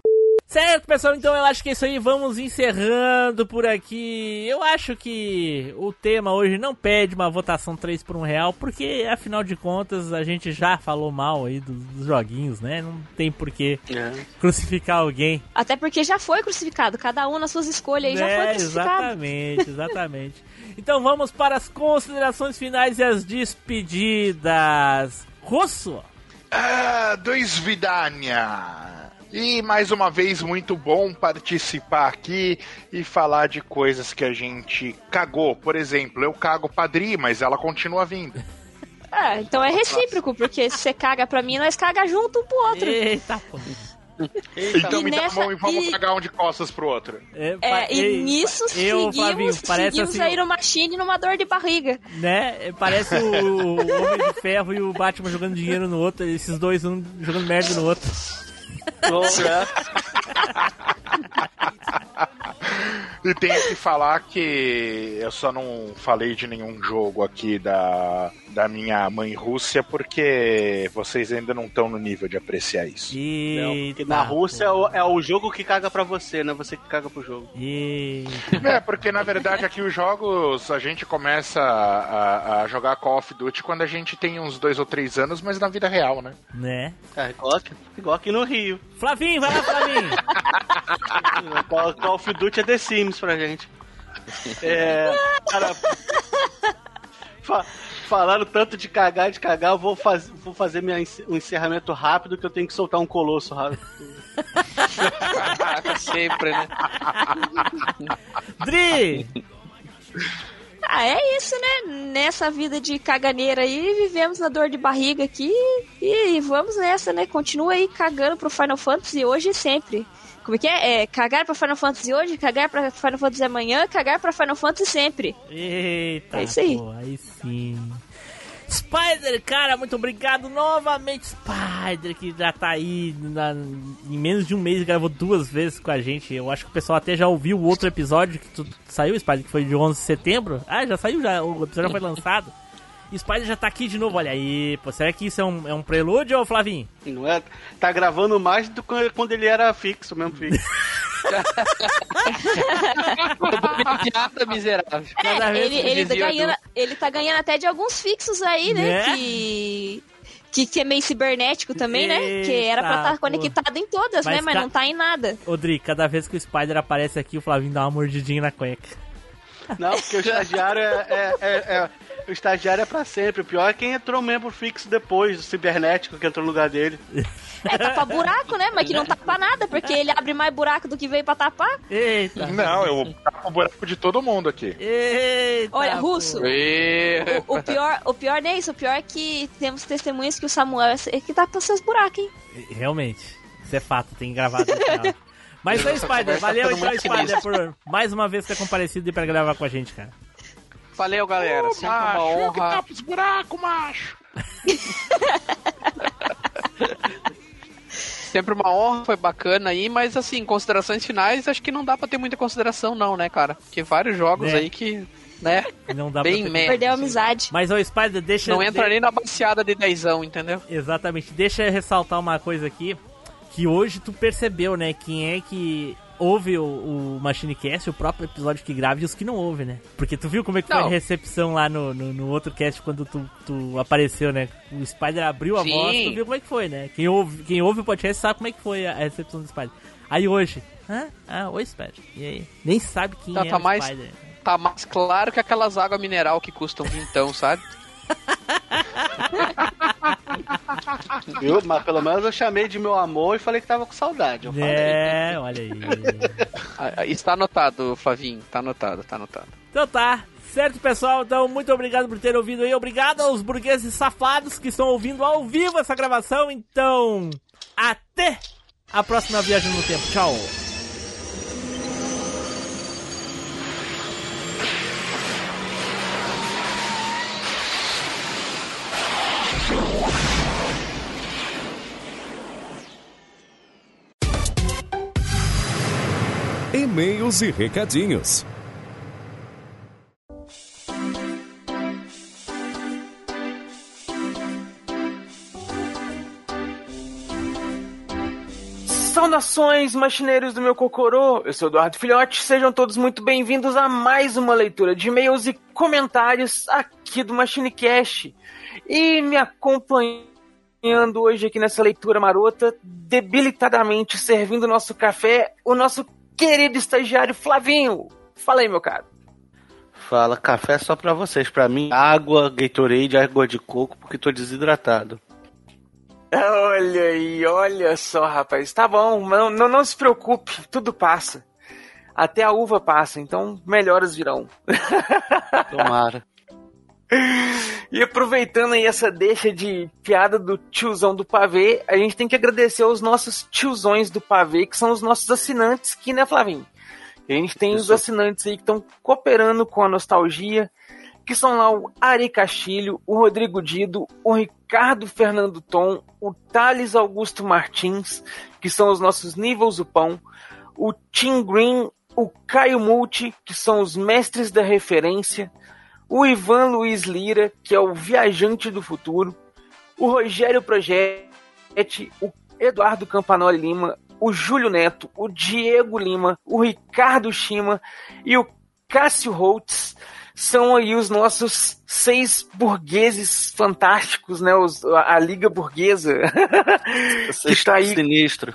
Certo, pessoal, então eu acho que é isso aí. Vamos encerrando por aqui. Eu acho que o tema hoje não pede uma votação 3 por 1 real, porque afinal de contas a gente já falou mal aí dos, dos joguinhos, né? Não tem por que É. crucificar alguém. Até porque já foi crucificado. Cada um nas suas escolhas aí já foi É, crucificado. exatamente, exatamente. (laughs) então vamos para as considerações finais e as despedidas. Russo! Ah, dois Vidania. E mais uma vez, muito bom participar aqui e falar de coisas que a gente cagou. Por exemplo, eu cago Padri, mas ela continua vindo. (laughs) É, então é recíproco, porque se você caga pra mim, nós caga junto um pro outro. Eita, pô. Então E me dá a nessa- mão e vamos e- cagar um de costas pro outro. É, É, e ei, nisso eu, Flavinho, seguimos, parece seguimos assim, aí no Machine numa dor de barriga. né? Parece o, o Homem de Ferro e o Batman jogando dinheiro no outro, esses dois um jogando merda no outro. Roll draft. (laughs) E tenho que falar que eu só não falei de nenhum jogo aqui da, da minha mãe Rússia porque vocês ainda não estão no nível de apreciar isso. Não, porque na Rússia é o, é o jogo que caga pra você, não é você que caga pro jogo. É, porque na verdade aqui os jogos a gente começa a, a jogar Call of Duty quando a gente tem uns dois ou três anos, mas na vida real, né? Né? É, igual aqui, igual aqui no Rio. Flavinho, vai lá, Flavinho! (laughs) Call, Call of Duty é The Sims pra gente. (laughs) É. Cara. fa- falando tanto de cagar e de cagar, eu vou, faz, vou fazer minha, um encerramento rápido que eu tenho que soltar um colosso rápido. Caraca, sempre, né? Dri! Ah, é isso, né? Nessa vida de caganeira aí, vivemos na dor de barriga aqui e vamos nessa, né? Continua aí cagando pro Final Fantasy hoje e sempre. Como é que é? É cagar pra Final Fantasy hoje, cagar pra Final Fantasy amanhã, cagar pra Final Fantasy sempre. Eita, É isso aí. pô, aí sim. Spider, cara, muito obrigado novamente, Spider, que já tá aí na- em menos de um mês, gravou duas vezes com a gente. Eu acho que o pessoal até já ouviu o outro episódio que tu, saiu, Spider, que foi de 11 de setembro. Ah, já saiu, já, o episódio já foi lançado. Spider já tá aqui de novo, olha aí. Pô, será que isso é um, é um prelúdio, ô Flavinho? Não é? Tá gravando mais do que quando ele era fixo, mesmo fixo. (laughs) Piada miserável. É, ele, ele, tá ganhando, ele tá ganhando até de alguns fixos aí, né? Né? Que, que, que é meio cibernético também, né? Que era pra Eita, estar conectado em todas, Mas né? Mas ca- não tá em nada. Dri, cada vez que o Spider aparece aqui, o Flavinho dá uma mordidinha na cueca. Não, porque o (laughs) estagiário é, é- é- é- O estagiário é pra sempre. O pior é quem entrou membro fixo depois, o cibernético que entrou no lugar dele. É, tá pra buraco, né? Mas que não tapa nada, porque ele abre mais buraco do que veio pra tapar. Eita! Não, eu tapo o buraco de todo mundo aqui. Eita! Olha, Russo, o, o pior, o pior não é isso. O pior é que temos testemunhas que o Samuel é que tapa seus buracos, hein? Realmente, isso é fato, tem gravado no final. (laughs) Mas Essa Spider, conversa valeu tá então, muito Spider, por mais uma vez ter comparecido e pra gravar com a gente, cara. Valeu, galera. Sempre uma macho, eu que honra. tapo os buracos, macho. (laughs) Sempre uma honra, foi bacana aí, mas assim, considerações finais, acho que não dá pra ter muita consideração, não, né, cara? Porque vários jogos É. aí que, né, Não dá bem pra ter... Perdeu a amizade. Mas, ô, Spider, deixa... Não entra de- nem na baseada de dezão, entendeu? Exatamente, deixa eu ressaltar uma coisa aqui, que hoje tu percebeu, né, quem é que ouve o, o Machinecast, o próprio episódio que grava e os que não ouve, né? Porque tu viu como é que foi Não. a recepção lá no, no, no outro cast quando tu, tu apareceu, né? O Spider abriu a Sim. voz, tu viu como é que foi, né? Quem ouve, quem ouve o podcast sabe como é que foi a, a recepção do Spider. Aí hoje, hã? Ah, oi Spider, e aí? Nem sabe quem Tá- é tá o mais- Spider. Tá mais claro que aquelas águas mineral que custam vintão, sabe? Viu? Mas pelo menos eu chamei de meu amor e falei que tava com saudade. Eu falei. É, olha aí. Ah, ah, Está anotado, Flavinho. Tá anotado, tá anotado. Então tá. Certo, pessoal? Então, muito obrigado por ter ouvido aí. Obrigado aos burgueses safados que estão ouvindo ao vivo essa gravação. Então, até a próxima viagem no tempo. Tchau. E-mails e recadinhos. Saudações, machineiros do meu cocorô! Eu sou Eduardo Filhote, sejam todos muito bem-vindos a mais uma leitura de e-mails e comentários aqui do MachineCast. E me acompanhando hoje aqui nessa leitura marota, debilitadamente servindo nosso café, o nosso querido estagiário Flavinho. Fala aí, meu caro. Fala, café só pra vocês. Pra mim, água, Gatorade, água de coco, porque tô desidratado. Olha aí, olha só, rapaz. Tá bom, não, não, não se preocupe, tudo passa. Até a uva passa, então melhoras virão. (laughs) Tomara. E aproveitando aí essa deixa de piada do tiozão do pavê, a gente tem que agradecer aos nossos tiozões do pavê, que são os nossos assinantes aqui, né, Flavinho? A gente tem Isso. os assinantes aí que estão cooperando com a nostalgia, que são lá o Ari Castilho, o Rodrigo Dido, o Ricardo Fernando Tom, o Thales Augusto Martins, que são os nossos níveis do pão, o Tim Green, o Caio Multi, que são os mestres da referência, o Ivan Luiz Lira, que é o viajante do futuro, o Rogério Projetti, o Eduardo Campanoli Lima, o Júlio Neto, o Diego Lima, o Ricardo Shima e o Cássio Holtz são aí os nossos seis burgueses fantásticos, né? Os, a, a Liga Burguesa. (laughs) que está aí. Sinistro.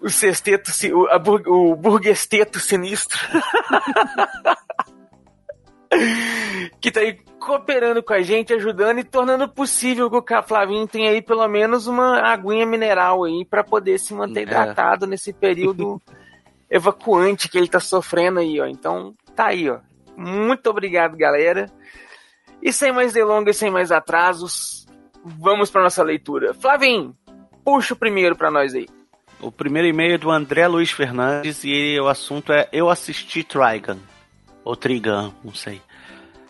O sexteto, o, a, o burguesteto sinistro. (laughs) (laughs) que tá aí cooperando com a gente, ajudando e tornando possível que o Flavinho tenha aí pelo menos uma aguinha mineral aí para poder se manter é. hidratado nesse período (laughs) evacuante que ele tá sofrendo aí, ó. Então, tá aí, ó. Muito obrigado, galera. E sem mais delongas, sem mais atrasos, vamos para nossa leitura. Flavinho, puxa o primeiro para nós aí. O primeiro e-mail é do André Luiz Fernandes e o assunto é Eu assisti Trigun. Ou Trigun, não sei.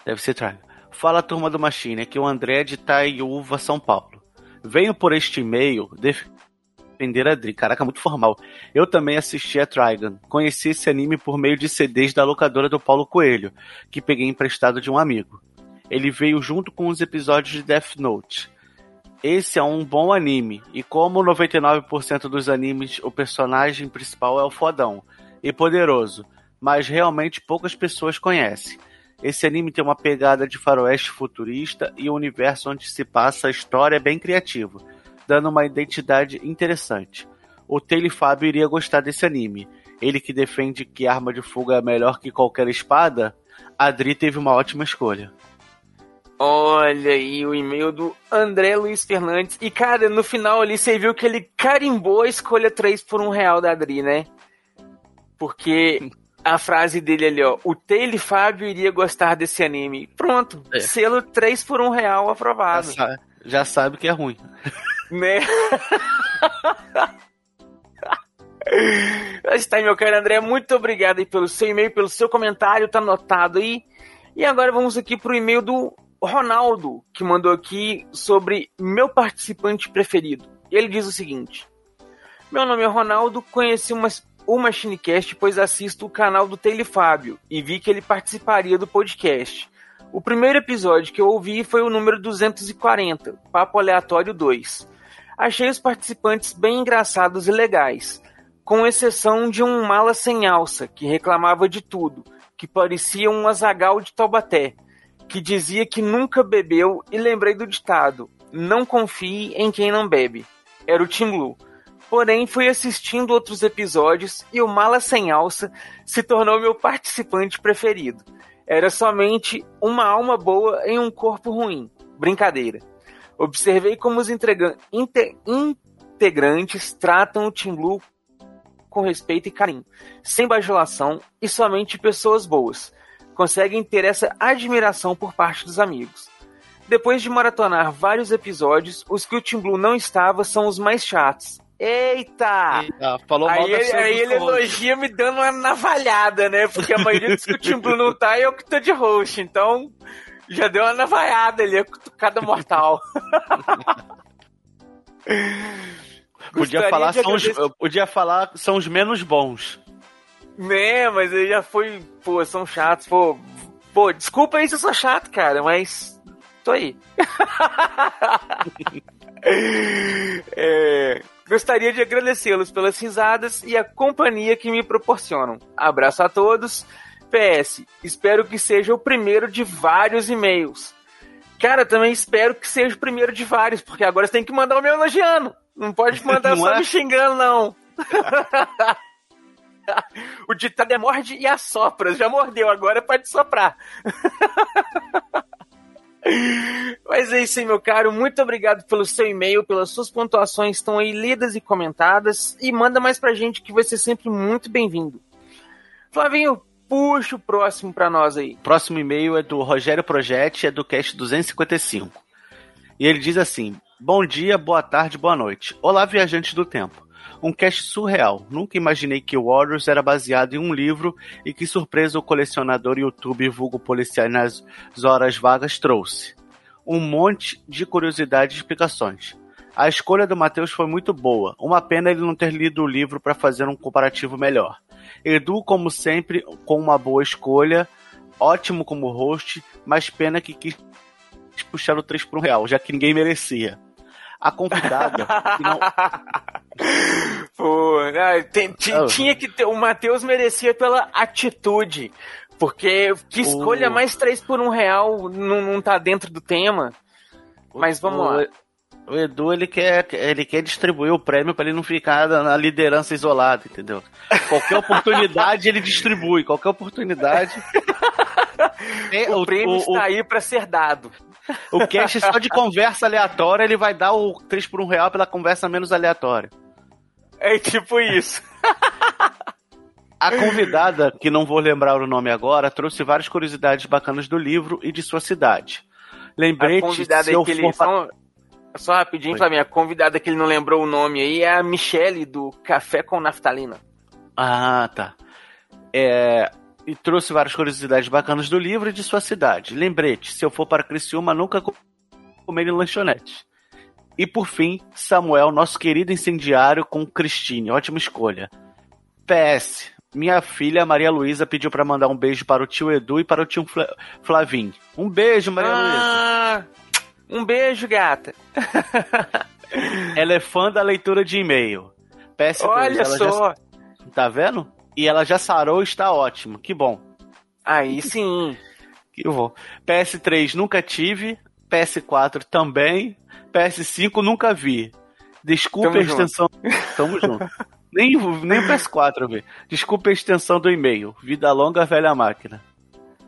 Deve ser Trigun. Fala turma do Machine, aqui é o André de Itaiúva, São Paulo. Venho por este e-mail defender a Dri. Caraca, muito formal. Eu também assisti a Trigun. Conheci esse anime por meio de CDs da locadora do Paulo Coelho, que peguei emprestado de um amigo. Ele veio junto com os episódios de Death Note. Esse é um bom anime, e como 99% dos animes, o personagem principal é o fodão e poderoso, mas realmente poucas pessoas conhecem. Esse anime tem uma pegada de faroeste futurista e o universo onde se passa a história é bem criativo dando uma identidade interessante. O Taylor Fábio iria gostar desse anime. Ele que defende que arma de fogo é melhor que qualquer espada, Adri teve uma ótima escolha. Olha aí o e-mail do André Luiz Fernandes. E, cara, no final ali você viu que ele carimbou a escolha 3 por um real da Adri, né? Porque (laughs) a frase dele ali, ó. O Taylor Fábio iria gostar desse anime. Pronto. É. Selo 3 por um real aprovado. Já sabe, já sabe que é ruim. (laughs) Né? Está aí, meu caro André. Muito obrigado aí pelo seu e-mail, pelo seu comentário, tá anotado aí. E agora vamos aqui pro e-mail do Ronaldo, que mandou aqui sobre meu participante preferido. Ele diz o seguinte: Meu nome é Ronaldo, conheci uma, o Machinecast pois assisto o canal do Taylor Fábio e vi que ele participaria do podcast. O primeiro episódio que eu ouvi foi o número 240, Papo Aleatório 2. Achei os participantes bem engraçados e legais, com exceção de um mala sem alça, que reclamava de tudo, que parecia um azagal de Taubaté, que dizia que nunca bebeu e lembrei do ditado: não confie em quem não bebe. Era o Tim Blue. Porém, fui assistindo outros episódios e o Mala Sem Alça se tornou meu participante preferido. Era somente uma alma boa em um corpo ruim. Brincadeira. Observei como os integrantes tratam o Team Blue com respeito e carinho, sem bajulação e somente pessoas boas. Conseguem ter essa admiração por parte dos amigos. Depois de maratonar vários episódios, os que o Team Blue não estava são os mais chatos. Eita! Eita falou aí ele, aí ele elogia me dando uma navalhada, né? Porque a maioria dos que o Team Blue não tá é eu que tô de host. Então, já deu uma navaiada ali, a cutucada mortal. (laughs) podia falar, são os, podia falar são os menos bons. Né, mas ele já foi, pô, são chatos, pô. Pô, desculpa aí se eu sou chato, cara, mas tô aí. (laughs) (laughs) É, gostaria de agradecê-los pelas risadas e a companhia que me proporcionam. Abraço a todos. PS, espero que seja o primeiro de vários e-mails. Cara, também espero que seja o primeiro de vários, porque agora você tem que mandar o meu elogiando. Não pode mandar (laughs) Não só é? me xingando, não. (laughs) o ditado é morde e assopra. Já mordeu, agora pode soprar. Mas é isso aí, meu caro. Muito obrigado pelo seu e-mail, pelas suas pontuações estão aí lidas e comentadas. E manda mais pra gente que vai ser sempre muito bem-vindo. Flavinho, puxa o próximo pra nós aí. Próximo e-mail é do Rogério Projetti, é do cast 255. E ele diz assim: Bom dia, boa tarde, boa noite. Olá, viajantes do tempo. Um cast surreal. Nunca imaginei que Warriors era baseado em um livro e que surpresa o colecionador YouTube vulgo policiais nas horas vagas trouxe. Um monte de curiosidades e explicações. A escolha do Matheus foi muito boa. Uma pena ele não ter lido o livro para fazer um comparativo melhor. Edu, como sempre, com uma boa escolha. Ótimo como host, mas pena que quis puxar o 3 por um real, já que ninguém merecia. A convidada. não- (laughs) Pô, tem- Ah. tinha que ter. O Matheus merecia pela atitude. Porque que escolha O- mais 3 por um real não, não tá dentro do tema. Mas vamos o, lá. O Edu, ele quer, ele quer distribuir o prêmio para ele não ficar na liderança isolado, entendeu? Qualquer oportunidade ele distribui, qualquer oportunidade. (laughs) É, O prêmio o, está aí pra ser dado. (laughs) o, cash só de conversa aleatória, ele vai dar o 3 por 1 real pela conversa menos aleatória. É tipo isso. (laughs) A convidada, que não vou lembrar o nome agora, trouxe várias curiosidades bacanas do livro e de sua cidade. A convidada se eu que ele. for Só, só rapidinho, Oi. Flavinho. A convidada que ele não lembrou o nome aí é a Michele do Café com Naftalina. Ah, tá. É, e trouxe várias curiosidades bacanas do livro e de sua cidade. Lembrete, se eu for para Criciúma, nunca co- comer em lanchonete. E por fim, Samuel, nosso querido incendiário com Cristine. Ótima escolha. PS, minha filha Maria Luísa pediu para mandar um beijo para o tio Edu e para o tio Fla- Flavinho. Um beijo, Maria Luísa. Ah, um beijo, gata. (laughs) Ela é fã da leitura de e-mail. PS2, Olha ela já- só. Tá vendo? E ela já sarou está ótimo. Que bom. Aí sim. (laughs) Que bom. PS3 nunca tive. PS4 também. PS5 nunca vi. Desculpe Tamo a extensão. (laughs) Tamo junto. Nem, nem o PS4 eu vi. Desculpe a extensão do e-mail. Vida longa, velha máquina.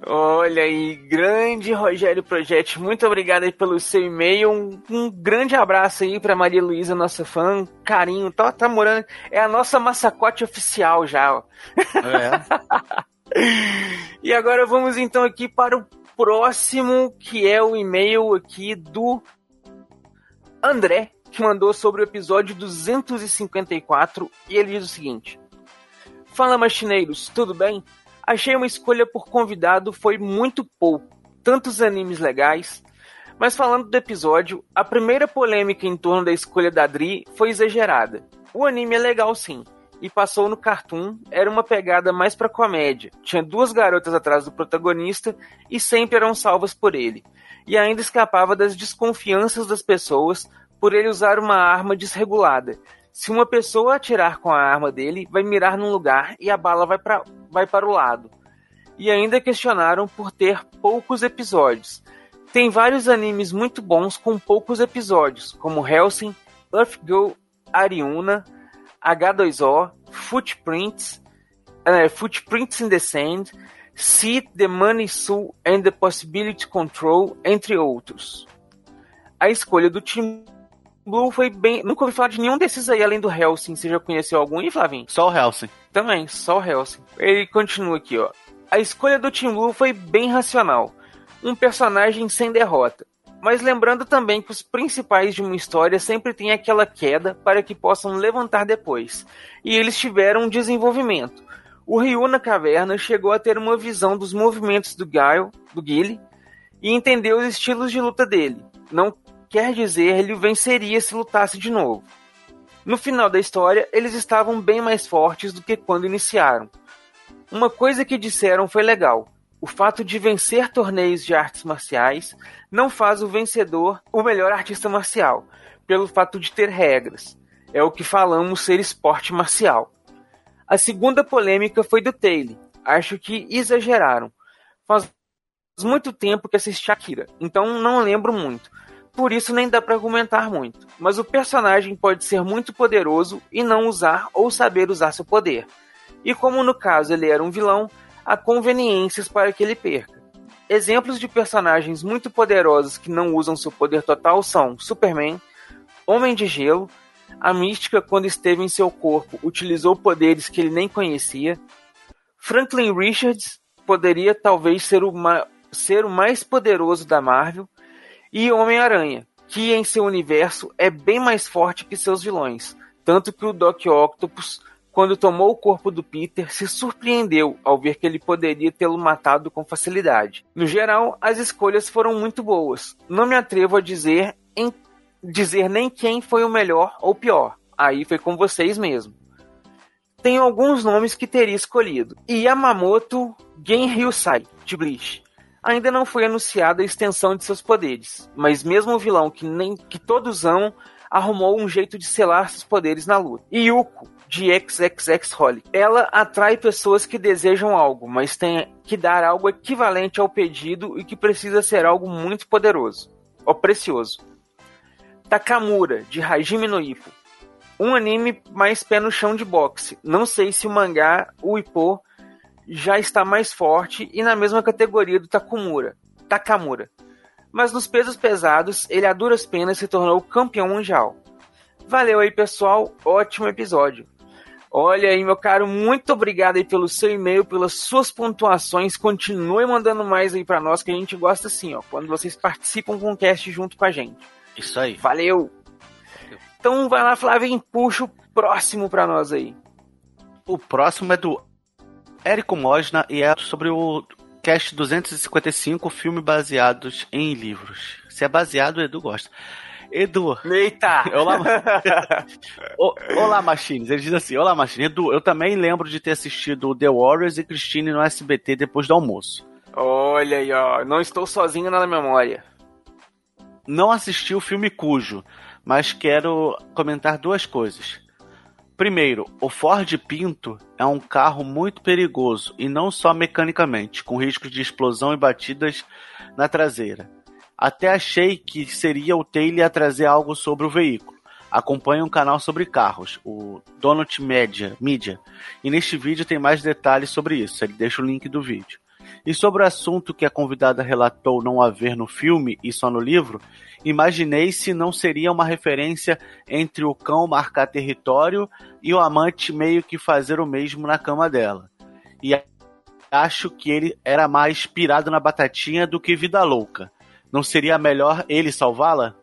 Olha aí, grande Rogério Projeto, muito obrigado aí pelo seu e-mail. Um, um grande abraço aí pra Maria Luísa, nossa fã. Carinho, tá, tá morando. É a nossa massacote oficial já, ó. É. (laughs) E agora vamos então aqui para o próximo, que é o e-mail aqui do André, que mandou sobre o episódio 254, e ele diz o seguinte: Fala machineiros, tudo bem? Achei uma escolha por convidado foi muito pouco, tantos animes legais. Mas falando do episódio, a primeira polêmica em torno da escolha da Dri foi exagerada. O anime é legal sim, e passou no Cartoon, era uma pegada mais pra comédia. Tinha duas garotas atrás do protagonista e sempre eram salvas por ele. E ainda escapava das desconfianças das pessoas por ele usar uma arma desregulada. Se uma pessoa atirar com a arma dele, vai mirar num lugar e a bala vai, pra, vai para o lado. E ainda questionaram por ter poucos episódios. Tem vários animes muito bons com poucos episódios, como Helsing, Earth Girl Ariuna, H2O, Footprints, eh, Footprints in the Sand, Seed, The Money Soul and the Possibility Control, entre outros. A escolha do Team Blue foi bem. Nunca ouvi falar de nenhum desses aí, além do Helsing. Você já conheceu algum aí, Flavinho? Só o Helsing. Também, só o Helsing. Ele continua aqui, ó. A escolha do Team Blue foi bem racional. Um personagem sem derrota. Mas lembrando também que os principais de uma história sempre têm aquela queda para que possam levantar depois. E eles tiveram um desenvolvimento. O Ryu na caverna chegou a ter uma visão dos movimentos do Guile, do Guile e entendeu os estilos de luta dele. Não quer dizer ele venceria se lutasse de novo. No final da história, eles estavam bem mais fortes do que quando iniciaram. Uma coisa que disseram foi legal. O fato de vencer torneios de artes marciais não faz o vencedor o melhor artista marcial, pelo fato de ter regras. É o que falamos ser esporte marcial. A segunda polêmica foi do Taylor. Acho que exageraram. Faz muito tempo que assisti Akira, então não lembro muito. Por isso nem dá para argumentar muito. Mas o personagem pode ser muito poderoso e não usar ou saber usar seu poder. E como no caso ele era um vilão, há conveniências para que ele perca. Exemplos de personagens muito poderosos que não usam seu poder total são Superman, Homem de Gelo, a Mística, quando esteve em seu corpo, utilizou poderes que ele nem conhecia. Franklin Richards poderia talvez ser o, ser o mais poderoso da Marvel. E Homem-Aranha, que em seu universo é bem mais forte que seus vilões. Tanto que o Doc Octopus, quando tomou o corpo do Peter, se surpreendeu ao ver que ele poderia tê-lo matado com facilidade. No geral, as escolhas foram muito boas. Não me atrevo a dizer em dizer nem quem foi o melhor ou pior. Aí foi com vocês mesmo. Tem alguns nomes que teria escolhido. Yamamoto Genryusai, de Bleach. Ainda não foi anunciada a extensão de seus poderes, mas mesmo o vilão que nem que todos amam arrumou um jeito de selar seus poderes na luta. Yuko, de XXX Holly. Ela atrai pessoas que desejam algo, mas tem que dar algo equivalente ao pedido e que precisa ser algo muito poderoso ou precioso. Takamura, de Hajime no Ippo. Um anime mais pé no chão de boxe. Não sei se o mangá, o Ippo, já está mais forte e na mesma categoria do Takumura, Takamura. Mas nos pesos pesados, ele a duras penas se tornou campeão mundial. Valeu aí, pessoal. Ótimo episódio. Olha aí, meu caro, muito obrigado aí pelo seu e-mail, pelas suas pontuações. Continue mandando mais aí para nós, que a gente gosta assim, ó, quando vocês participam com o cast junto com a gente. Isso aí. Valeu! Então vai lá, Flávio, e puxa o próximo pra nós aí. O próximo é do Érico Mosna e é sobre o cast 255, filme baseados em livros. Se é baseado, o Edu gosta. Edu. Eita! (laughs) Olá, (laughs) Olá, Machines. Ele diz assim: Olá, Machines. Edu, eu também lembro de ter assistido The Warriors e Christine no SBT depois do almoço. Olha aí, ó. Não estou sozinho na memória não assisti o filme Cujo, mas quero comentar duas coisas. Primeiro, o Ford Pinto é um carro muito perigoso e não só mecanicamente, com riscos de explosão e batidas na traseira. Até achei que seria o Taylor a trazer algo sobre o veículo. Acompanhe um canal sobre carros, o Donut Media, Media, e neste vídeo tem mais detalhes sobre isso. Ele deixa o link do vídeo. E sobre o assunto que a convidada relatou não haver no filme e só no livro, imaginei se não seria uma referência entre o cão marcar território e o amante meio que fazer o mesmo na cama dela. E acho que ele era mais pirado na batatinha do que vida louca. Não seria melhor ele salvá-la?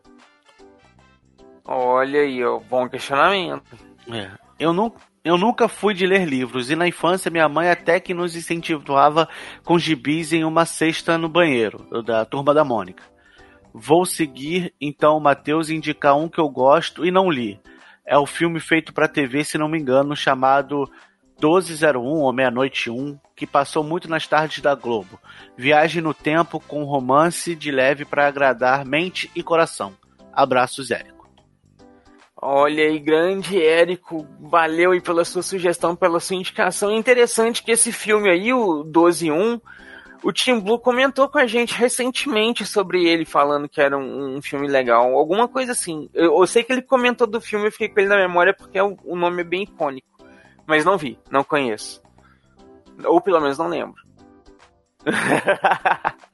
Olha aí, ó, bom questionamento. É. Eu não, eu nunca fui de ler livros e na infância minha mãe até que nos incentivava com gibis em uma cesta no banheiro, da turma da Mônica. Vou seguir então o Matheus e indicar um que eu gosto e não li. É o filme feito para TV, se não me engano, chamado 1201 ou Meia-Noite 1, que passou muito nas tardes da Globo. Viagem no tempo com romance de leve para agradar mente e coração. Abraços, Érico. Olha aí, grande Érico, valeu aí pela sua sugestão, pela sua indicação. interessante que esse filme aí, o 12.1, o Tim Blue comentou com a gente recentemente sobre ele, falando que era um, um filme legal, alguma coisa assim. Eu, eu, sei que ele comentou do filme, eu fiquei com ele na memória porque é o, o nome é bem icônico. Mas não vi, não conheço. Ou pelo menos não lembro. (laughs)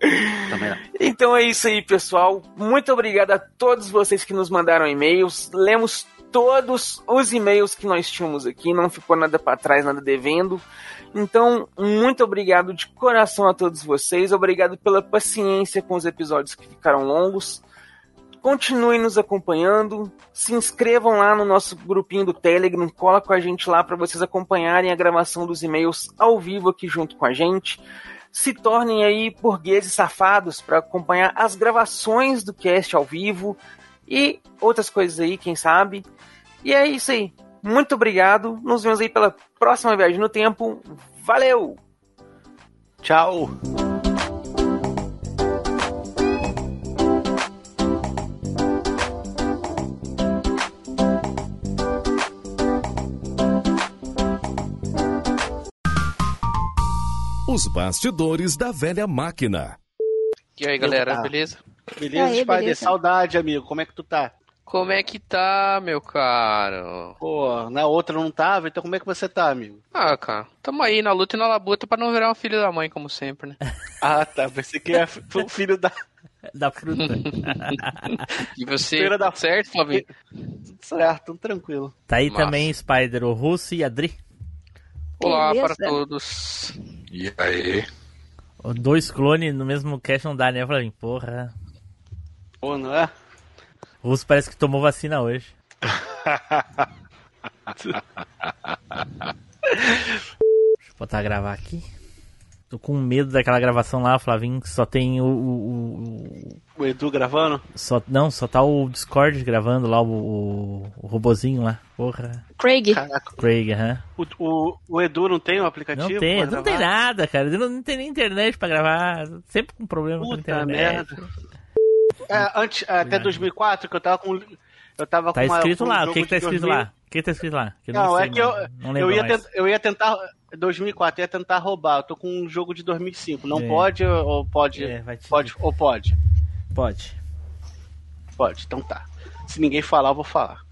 (laughs) Então é isso aí, pessoal. Muito obrigado a todos vocês que nos mandaram e-mails. Lemos todos os e-mails que nós tínhamos aqui, não ficou nada para trás, nada devendo. Então, muito obrigado de coração a todos vocês. Obrigado pela paciência com os episódios que ficaram longos. Continuem nos acompanhando. Se inscrevam lá no nosso grupinho do Telegram. Cola com a gente lá para vocês acompanharem a gravação dos e-mails ao vivo aqui junto com a gente se tornem aí burgueses safados para acompanhar as gravações do cast ao vivo e outras coisas aí, quem sabe. E é isso aí. Muito obrigado. Nos vemos aí pela próxima viagem no tempo. Valeu! Tchau! Os bastidores da velha máquina. E aí, galera, Tá. beleza? Beleza, Aí, Spider? beleza. Saudade, amigo. Como é que tu tá? Como é que tá, meu caro? Pô, na outra não tava, então como é que você tá, amigo? Ah, cara, tamo aí na luta e na labuta pra não virar um filho da mãe, como sempre, né? (laughs) Ah, tá. Pensei que é o filho da. (laughs) Da fruta. E você, Feira da- certo, Flavinho? (laughs) Certo, tranquilo. Tá aí Massa. também Spider, o Russo e a Dri. Olá Beleza. para todos. E aí? Dois clones no mesmo cast não dá, né, Flavinho? Porra. Pô, não é? O Russo parece que tomou vacina hoje. (laughs) Deixa eu botar a gravar aqui. Tô com medo daquela gravação lá, Flavinho, que só tem o. o- o- O Edu gravando? só, não, só tá o Discord gravando lá, o, o, o robozinho lá. Porra. Craig. Caraca. Craig, aham. O, o, o Edu não tem o aplicativo? Não tem, não tem nada, cara. Não, não tem nem internet pra gravar. Sempre com problema com a Puta internet. merda. É, antes, até 2004, que eu tava com. Eu tava Tá com uma- escrito com um lá, o que, que tá escrito 2000. lá? O que tá escrito lá? Que eu Não, sei, é que eu. Não eu, lembro ia tent- eu ia tentar. 2004, eu ia tentar roubar. Eu tô com um jogo de 2005. Não É. pode ou pode? É, Pode ou pode? Pode. Pode, então tá. Se ninguém falar, eu vou falar.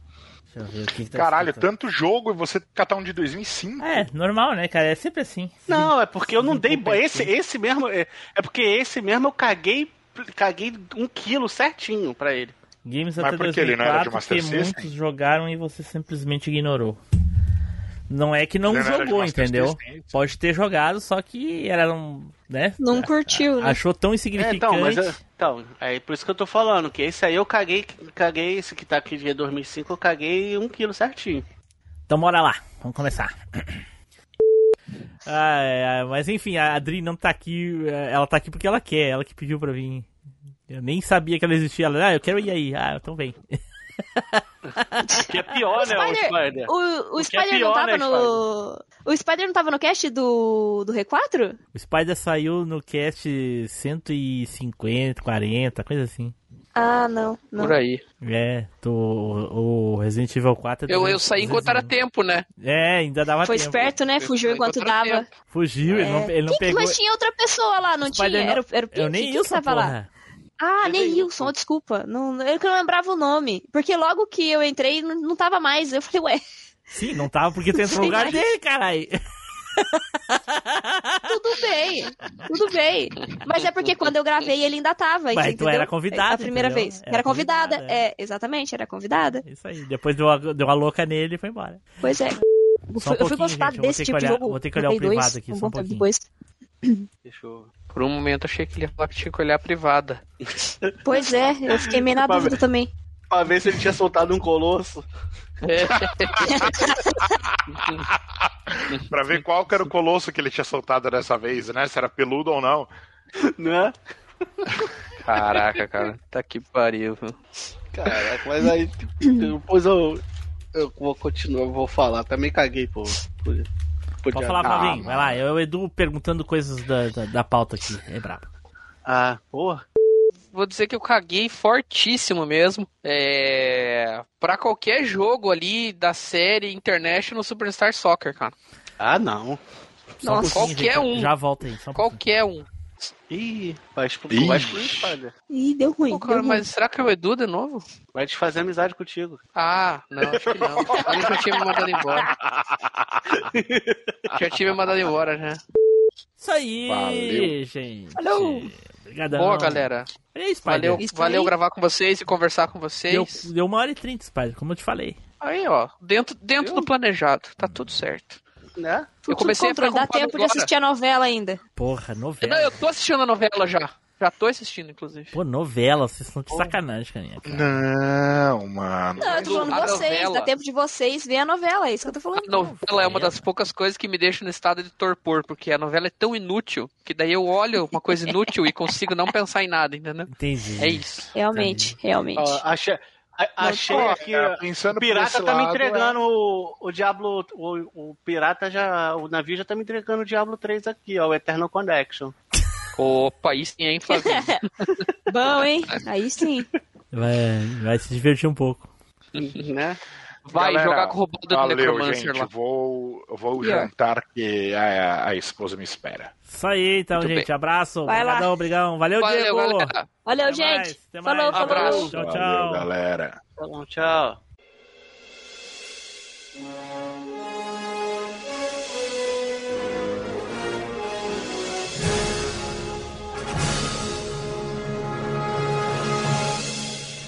Deixa eu ver o que, que tá Caralho, escrito. tanto jogo e você catar um de 2005? É, normal, né, cara? É sempre assim. Não, é porque eu não dei. Esse, esse mesmo. É, é porque esse mesmo eu caguei. Caguei um quilo certinho pra ele. Games Mas até por que ele não era de 2004 Master que System? muitos jogaram e você simplesmente ignorou. Não é que não jogou, entendeu? É? Pode ter jogado, só que era um, né? Não curtiu, né? Achou tão É, insignificante. então, mas eu- então, é por isso que eu tô falando, que esse aí eu caguei, caguei, esse que tá aqui de 2005, eu caguei um quilo certinho. Então bora lá, vamos começar. (clears throat) Ah, é, mas enfim, a Adri não tá aqui, é, ela tá aqui porque ela quer, ela que pediu pra vir. Eu nem sabia que ela existia. Ela, ah, eu quero ir aí. Ah, então vem. (laughs) (laughs) Que é pior, né, o Spider? O, o O que é Spider pior, não tava né, no. O Spider não tava no cast do, do R4? O Spider saiu no cast 150, 40, coisa assim. Ah, não. não. Por aí. É, do, o Resident Evil 4. é Eu, eu 200, saí enquanto era tempo, né? É, ainda dava Foi tempo. esperto, né? Fugiu enquanto dava. tempo. Fugiu, ele não, ele não Quem- pegou. Mas tinha outra pessoa lá, não Spider tinha? não- Era, o- era o Pink? Eu nem que Wilson, tava lá? Ah, Neilson, desculpa. Não, eu que não lembrava o nome. Porque logo que eu entrei, não, não tava mais. Eu falei, ué, Sim, não tava porque tu entrou no lugar mas- dele, caralho. tudo bem. Tudo bem. Mas é porque quando eu gravei, ele ainda tava. Mas tu entendeu? era convidada, A primeira entendeu? vez. Era Era, convidada. convidada, É, exatamente, era convidada. Isso aí. Depois deu, a- deu uma louca nele e foi embora. Pois é. Um eu fui gente, vou desse tipo que de olhar- jogo. vou ter que olhar o Play 2, privado aqui, um só um pouquinho. depois. Deixa eu... Por um momento achei que ele ia falar que tinha que olhar a privada. (laughs) Pois é, eu fiquei meio na dúvida também. Pra ver se ele tinha soltado um colosso. (laughs) Pra ver qual que era o colosso que ele tinha soltado dessa vez, né? Se era peludo ou não. Né? Caraca, cara. Tá que pariu. viu? Caraca, mas aí depois eu, eu vou continuar, eu vou falar. Também caguei, pô. Por, por Pode falar, ah, Flavinho. Vai lá. É o Edu perguntando coisas da, da, da pauta aqui. É brabo. Ah, porra. Vou dizer que eu caguei fortíssimo mesmo. É. Pra qualquer jogo ali da série International Superstar Soccer, cara. Ah, não. Só Nossa. Qualquer um. Já volta aí. Um. Qualquer um. Ih, vai explodir, vai explodir, Spider. Ih, deu ruim. Pô, deu cara, ruim. mas será que é o Edu de novo? Vai desfazer amizade contigo. Ah, não, acho que não. Ele já tinha me mandado embora. Já tinha me mandado embora já. Isso aí, Valeu. gente. Falou. Obrigadão. Boa, galera. E aí? Valeu, Isso valeu aí. gravar com vocês e conversar com Deu, vocês. deu uma hora e trinta, Spider, como eu te falei. Aí, ó, dentro, dentro do planejado. Tá tudo certo. Né? Eu comecei a ficar dá tempo de agora. assistir a novela ainda. Porra, novela. Não, eu tô assistindo a novela já. Já tô assistindo, inclusive. Pô, novela, vocês estão de sacanagem, carinha. Não, mano. Não, eu tô falando A vocês, novela. dá tempo de vocês ver a novela, é isso que eu tô falando. A novela é uma das poucas coisas que me deixa no estado de torpor, porque a novela é tão inútil que daí eu olho uma coisa inútil e consigo não pensar em nada, entendeu? Entendi. É isso. Realmente, realmente. Ó, achei, a- achei aqui. cara, pensando o pirata tá me entregando o, o Diablo. O, o pirata já. O navio já tá me entregando o Diablo 3 aqui, ó. O Eternal Connection. Opa, aí sim, hein, Flavinho? (laughs) Bom, hein? Aí sim. Vai, vai se divertir um pouco. né? Vai Galera, jogar com o robô do valeu, Necromancer gente. lá. Vou, eu vou Yeah. jantar que a, a esposa me espera. Isso aí, então, Muito gente. bem. Abraço. Vai lá. Obrigadão, obrigão. Valeu, Valeu, Diego. galera. Valeu, Até gente. mais, até falou, mais. falou. Abraço. Tchau, Valeu, tchau. galera. Tá bom, tchau.